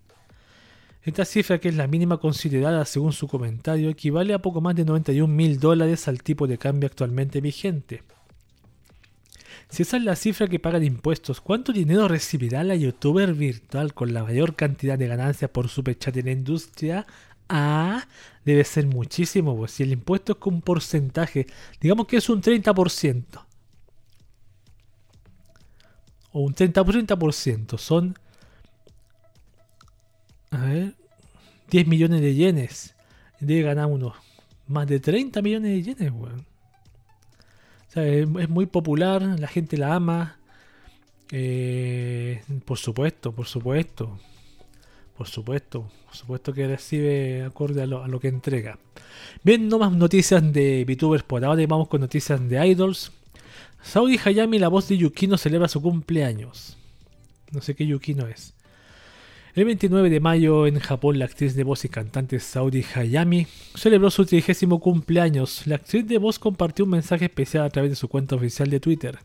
Esta cifra, que es la mínima considerada según su comentario, equivale a poco más de 91 mil dólares al tipo de cambio actualmente vigente. Si esa es la cifra que paga de impuestos, ¿cuánto dinero recibirá la youtuber virtual con la mayor cantidad de ganancias por superchat en la industria? Ah, debe ser muchísimo, pues si el impuesto es con un porcentaje, digamos que es un 30%. O un 30%, son a ver, 10 millones de yenes. Debe ganar unos más de 30 millones de yenes, weón. Sea, es, muy popular, la gente la ama. Eh, por supuesto, por supuesto. Por supuesto, por supuesto que recibe acorde a lo, que entrega. Bien, no más noticias de VTubers por ahora y vamos con noticias de idols. Saudi Hayami, la voz de Yukino, celebra su cumpleaños. No sé qué Yukino es. El 29 de mayo en Japón la actriz de voz y cantante Saudi Hayami celebró su trigésimo cumpleaños. La actriz de voz compartió un mensaje especial a través de su cuenta oficial de Twitter.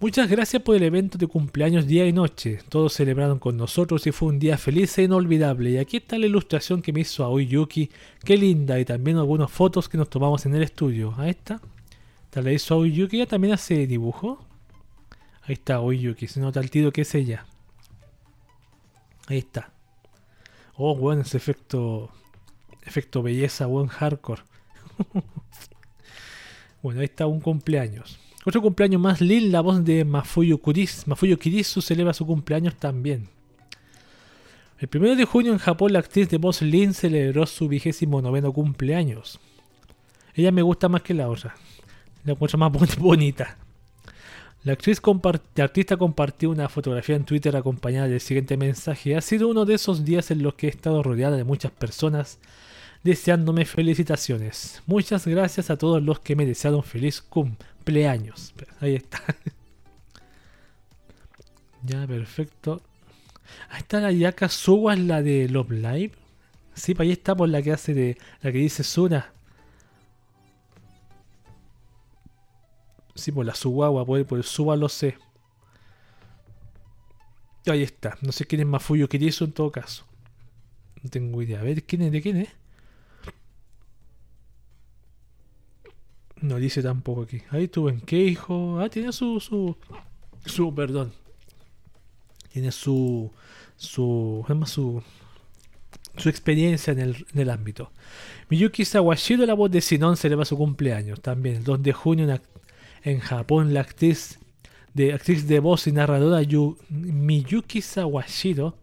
Muchas gracias por el evento de cumpleaños día y noche. Todos celebraron con nosotros y fue un día feliz e inolvidable. Y aquí está la ilustración que me hizo Aoi Yuki. Qué linda. Y también algunas fotos que nos tomamos en el estudio. Ahí está. Esta la hizo Aoi Yuki. Ella también hace dibujo. Ahí está Aoi Yuki. Se nota el tiro que es ella. Ahí está. Oh, bueno, ese efecto. Efecto belleza, buen hardcore. bueno, ahí está un cumpleaños. Otro cumpleaños más, Lil, la voz de Mafuyo Kuris. Mafuyo Kirisu celebra su cumpleaños también. El 1 de junio en Japón la actriz de voz Lin celebró su vigésimo noveno cumpleaños. Ella me gusta más que la otra. La encuentro más bonita. La, actriz artista compartió una fotografía en Twitter acompañada del siguiente mensaje. Ha sido uno de esos días en los que he estado rodeada de muchas personas deseándome felicitaciones. Muchas gracias a todos los que me desearon feliz cumpleaños. Ahí está. ya, perfecto. Ahí está la Yaka Suwa, la de Love Live. Sí, pues ahí está por la que hace de. la que dice Suna. Sí, por la Suwawa, por, por el Suba lo sé. Ahí está. No sé quién es Mafuyo Kirisu en todo caso. No tengo idea. A ver, ¿quién es? ¿De quién es? No dice tampoco aquí. Ahí estuvo en qué hijo. Ah, tiene su. su. su. perdón. Tiene su. su. su. su experiencia en el, en el ámbito. Miyuki Sawashiro, la voz de Sinon, celebra su cumpleaños también. El 2 de junio, una en Japón, la actriz de, actriz de voz y narradora Miyuki Sawashiro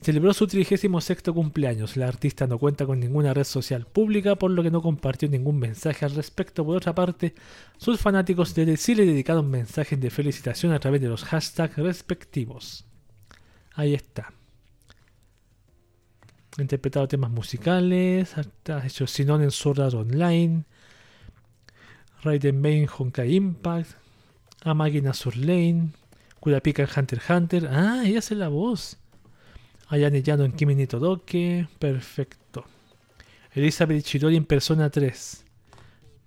celebró su 36 cumpleaños. La artista no cuenta con ninguna red social pública, por lo que no compartió ningún mensaje al respecto. Por otra parte, sus fanáticos sí le dedicaron mensajes de felicitación a través de los hashtags respectivos. Ahí está. Ha interpretado temas musicales, ha hecho Sinon en Sword Online, Raiden Main Honkai Impact, Amagina Sur Lane, Kurapika en Hunter x Hunter. Ah, ella hace la voz. Ayane Yano en Kimi ni Todoke. Perfecto. Elizabeth Chidori en Persona 3.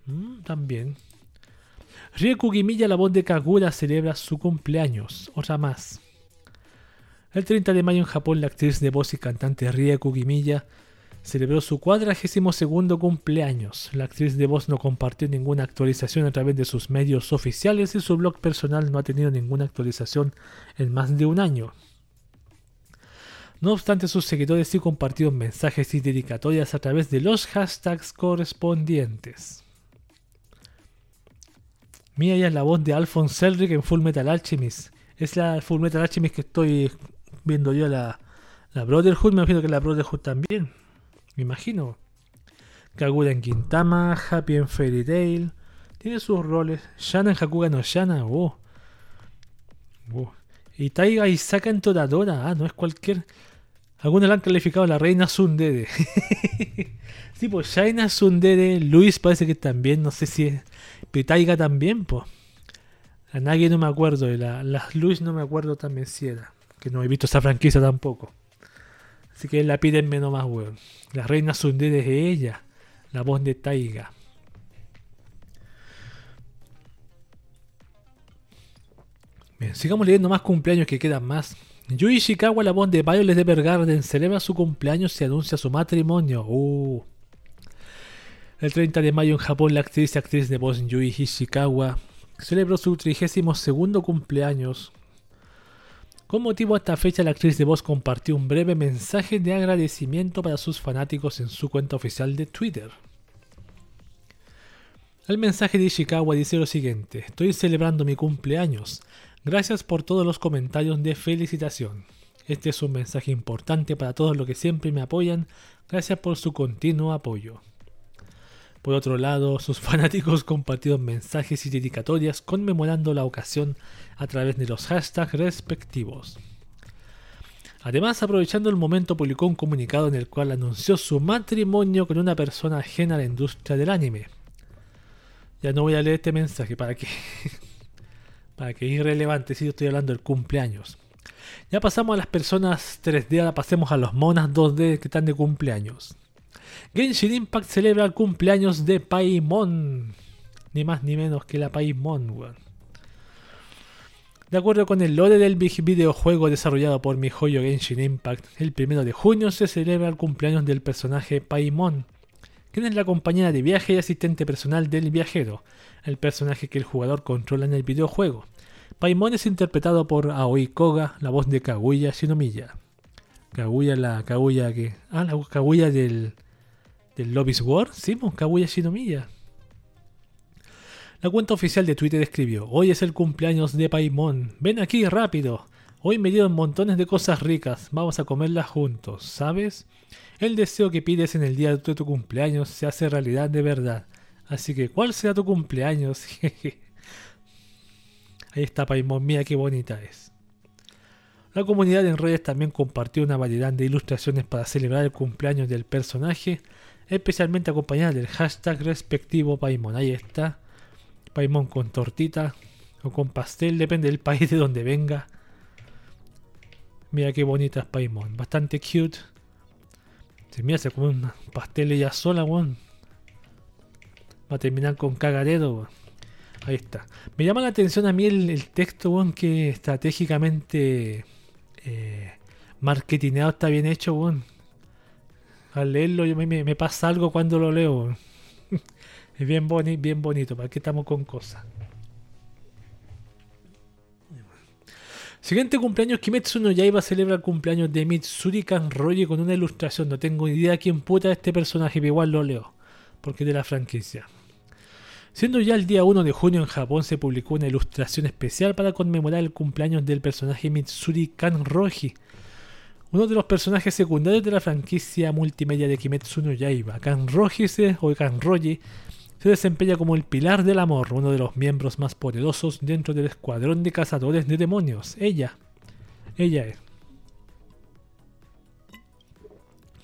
Mm, también. Rieku Gimiya, la voz de Kagura, celebra su cumpleaños. Otra más. El 30 de mayo en Japón, la actriz de voz y cantante Rieku Gimiya celebró su cuadragésimo segundo cumpleaños. La actriz de voz no compartió ninguna actualización a través de sus medios oficiales y su blog personal no ha tenido ninguna actualización en más de un año. No obstante, sus seguidores sí compartieron mensajes y dedicatorias a través de los hashtags correspondientes. Mía ya es la voz de Alphonse Elric en Full Metal Alchemist. Es la Full Metal Alchemist que estoy viendo yo la, la Brotherhood. Me imagino que la Brotherhood también me imagino. Kagura en Quintama, Happy en Fairy Tail. Tiene sus roles. Shana en Hakuga no Shana. Oh. oh. Y Taiga Isaka en Toradora. Ah, no es cualquier. Algunos la han calificado la reina Sundere. sí, pues Shaina Sundere. Luis parece que también. No sé si es. Pero Taiga también, pues. A nadie no me acuerdo. Y la, las Luis no me acuerdo también si era. Que no he visto esa franquicia tampoco. Así que la piden menos más, weón. La reina Sundere es ella, la voz de Taiga. Bien, sigamos leyendo más cumpleaños que quedan más. Yui Ishikawa, la voz de Violet Evergarden, celebra su cumpleaños y anuncia su matrimonio. Uh. El 30 de mayo en Japón, la actriz y actriz de voz Yui Ishikawa celebró su 32 cumpleaños. Con motivo de esta fecha, la actriz de voz compartió un breve mensaje de agradecimiento para sus fanáticos en su cuenta oficial de Twitter. El mensaje de Ishikawa dice lo siguiente: Estoy celebrando mi cumpleaños. Gracias por todos los comentarios de felicitación. Este es un mensaje importante para todos los que siempre me apoyan. Gracias por su continuo apoyo. Por otro lado, sus fanáticos compartieron mensajes y dedicatorias conmemorando la ocasión a través de los hashtags respectivos. Además, aprovechando el momento, publicó un comunicado en el cual anunció su matrimonio con una persona ajena a la industria del anime. Ya no voy a leer este mensaje para que para que irrelevante si yo estoy hablando del cumpleaños. Ya pasamos a las personas 3D, ahora pasemos a los monas 2D que están de cumpleaños. Genshin Impact celebra el cumpleaños de Paimon. Ni más ni menos que la Paimon, weón. De acuerdo con el lore del videojuego desarrollado por mi joyo Genshin Impact, el primero de junio se celebra el cumpleaños del personaje Paimon, quien es la compañera de viaje y asistente personal del viajero, el personaje que el jugador controla en el videojuego. Paimon es interpretado por Aoi Koga, la voz de Kaguya Shinomiya. Kaguya, la Kaguya que. Ah, la Kaguya del. del Lobby's War. Sí, pues, Kaguya Shinomiya. La cuenta oficial de Twitter escribió: Hoy es el cumpleaños de Paimon. Ven aquí rápido. Hoy me dieron montones de cosas ricas. Vamos a comerlas juntos, ¿sabes? El deseo que pides en el día de tu cumpleaños se hace realidad de verdad. Así que, ¿cuál será tu cumpleaños? Ahí está Paimon, mira qué bonita es. La comunidad en redes también compartió una variedad de ilustraciones para celebrar el cumpleaños del personaje, especialmente acompañada del hashtag respectivo Paimon. Ahí está. Paimon con tortita o con pastel, depende del país de donde venga. Mira qué bonita es Paimon, bastante cute. Se mira, se come un pastel ella sola, weón. Va a terminar con cagaredo, Ahí está. Me llama la atención a mí el, texto, que estratégicamente eh, marketineado está bien hecho. Al leerlo yo me, me, pasa algo cuando lo leo. es bien, boni, bien bonito, ¿para qué estamos con cosas? Siguiente cumpleaños, Kimetsu no Yaiba celebra el cumpleaños de Mitsuri Kanroji con una ilustración. No tengo idea quién puta es este personaje, pero igual lo leo, porque es de la franquicia. Siendo ya el día 1 de junio en Japón se publicó una ilustración especial para conmemorar el cumpleaños del personaje Mitsuri Kanroji, uno de los personajes secundarios de la franquicia multimedia de Kimetsu no Yaiba. Kanroji se, o Kanroji se desempeña como el pilar del amor, uno de los miembros más poderosos dentro del escuadrón de cazadores de demonios. Ella, ella es.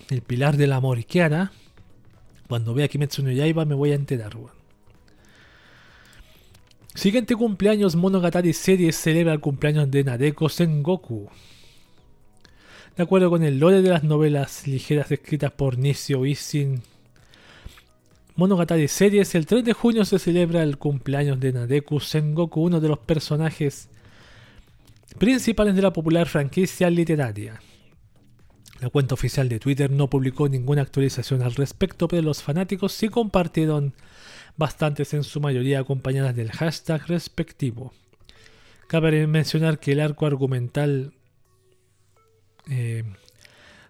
El pilar del amor. ¿Y qué hará? Cuando vea Kimetsu no Yaiba me voy a enterar, Siguiente cumpleaños, Monogatari Series celebra el cumpleaños de Nadeko Sengoku. De acuerdo con el lore de las novelas ligeras escritas por Nishio Isin Monogatari Series, el 3 de junio se celebra el cumpleaños de Nadeku Sengoku, uno de los personajes principales de la popular franquicia literaria. La cuenta oficial de Twitter no publicó ninguna actualización al respecto, pero los fanáticos sí compartieron bastantes en su mayoría acompañadas del hashtag respectivo. Cabe mencionar que el arco argumental eh,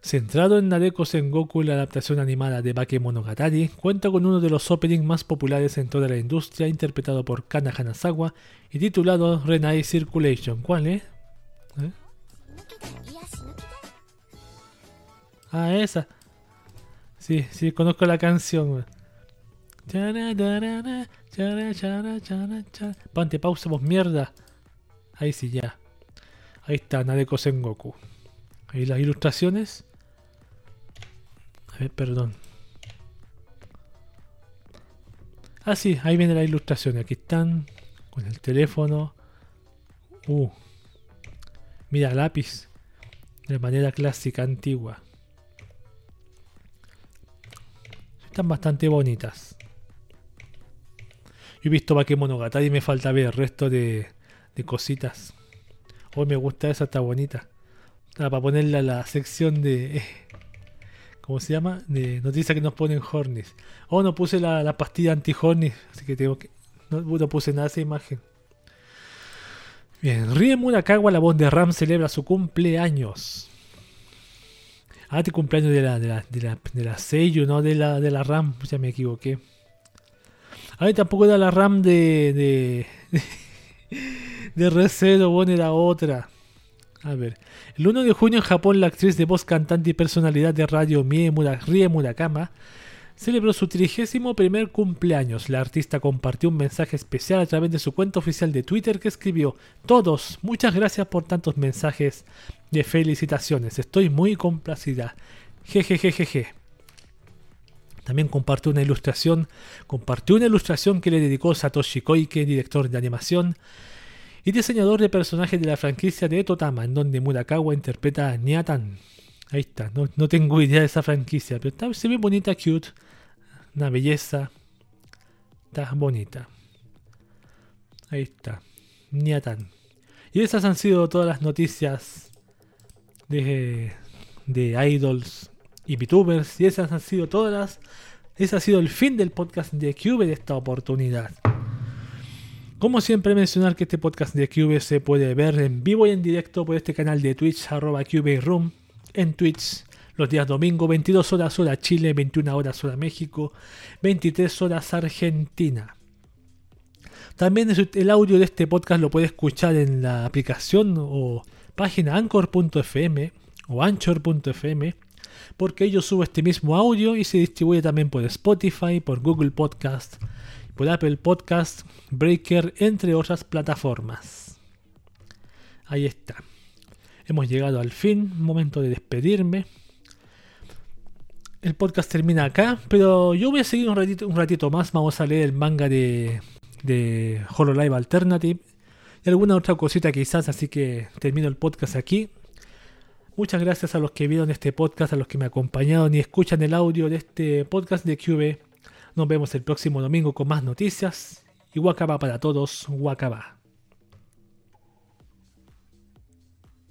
Centrado en Nadeko Sengoku, la adaptación animada de Bakemonogatari, cuenta con uno de los openings más populares en toda la industria, interpretado por Kana Hanazawa y titulado Renai Circulation. ¿Cuál es? ¿Eh? Ah, esa. Sí, sí, conozco la canción. Pante pausa, vos mierda. Ahí sí, ya. Ahí está, Nadeko Sengoku. Ahí las ilustraciones. A ver, perdón. Ah, sí, ahí viene la ilustración. Aquí están. Con el teléfono. Uh. Mira, lápiz. De manera clásica, antigua. están bastante bonitas. Yo he visto Bakemonogatari y me falta ver el resto de, cositas. Hoy me gusta esa, está bonita. Para ponerla a la sección de. ¿Cómo se llama? De noticias que nos ponen Hornis. Oh, no puse la, pastilla anti-Hornis, así que tengo que. No, puse nada esa imagen. Bien, Rie Murakawa, la voz de Ram, celebra su cumpleaños. Ah, este cumpleaños de la, de la, de la, la Seiyu, no de la, de la RAM. Ya me equivoqué. A ver, tampoco era la RAM de. de. de, bueno, era otra. A ver. El 1 de junio en Japón, la actriz de voz, cantante y personalidad de radio Mie Rie Murakama celebró su 31 primer cumpleaños. La artista compartió un mensaje especial a través de su cuenta oficial de Twitter que escribió: Todos, muchas gracias por tantos mensajes de felicitaciones. Estoy muy complacida. Jejejejeje. También compartió una ilustración, compartió una ilustración que le dedicó Satoshi Koike, director de animación, y diseñador de personajes de la franquicia de Totama, en donde Murakawa interpreta a Nyatan. Ahí está, no, tengo idea de esa franquicia, pero está, se bonita, cute, una belleza, está bonita. Ahí está, Nyatan. Y esas han sido todas las noticias de, de idols y VTubers, y esas han sido todas. Ese ha sido el fin del podcast de Cube de esta oportunidad. Como siempre mencionar que este podcast de Cube se puede ver en vivo y en directo por este canal de Twitch arroba Room en Twitch los días domingo 22 horas hora Chile, 21 horas hora México, 23 horas Argentina. También el audio de este podcast lo puede escuchar en la aplicación o página anchor.fm o anchor.fm porque yo subo este mismo audio y se distribuye también por Spotify, por Google Podcast, por Apple Podcast, Breaker, entre otras plataformas. Ahí está. Hemos llegado al fin, momento de despedirme. El podcast termina acá, pero yo voy a seguir un ratito, un ratito más. Vamos a leer el manga de, de Hololive Alternative y alguna otra cosita quizás, así que termino el podcast aquí. Muchas gracias a los que vieron este podcast, a los que me acompañaron y escuchan el audio de este podcast de QB. Nos vemos el próximo domingo con más noticias. Y Wakaba para todos, Wakaba.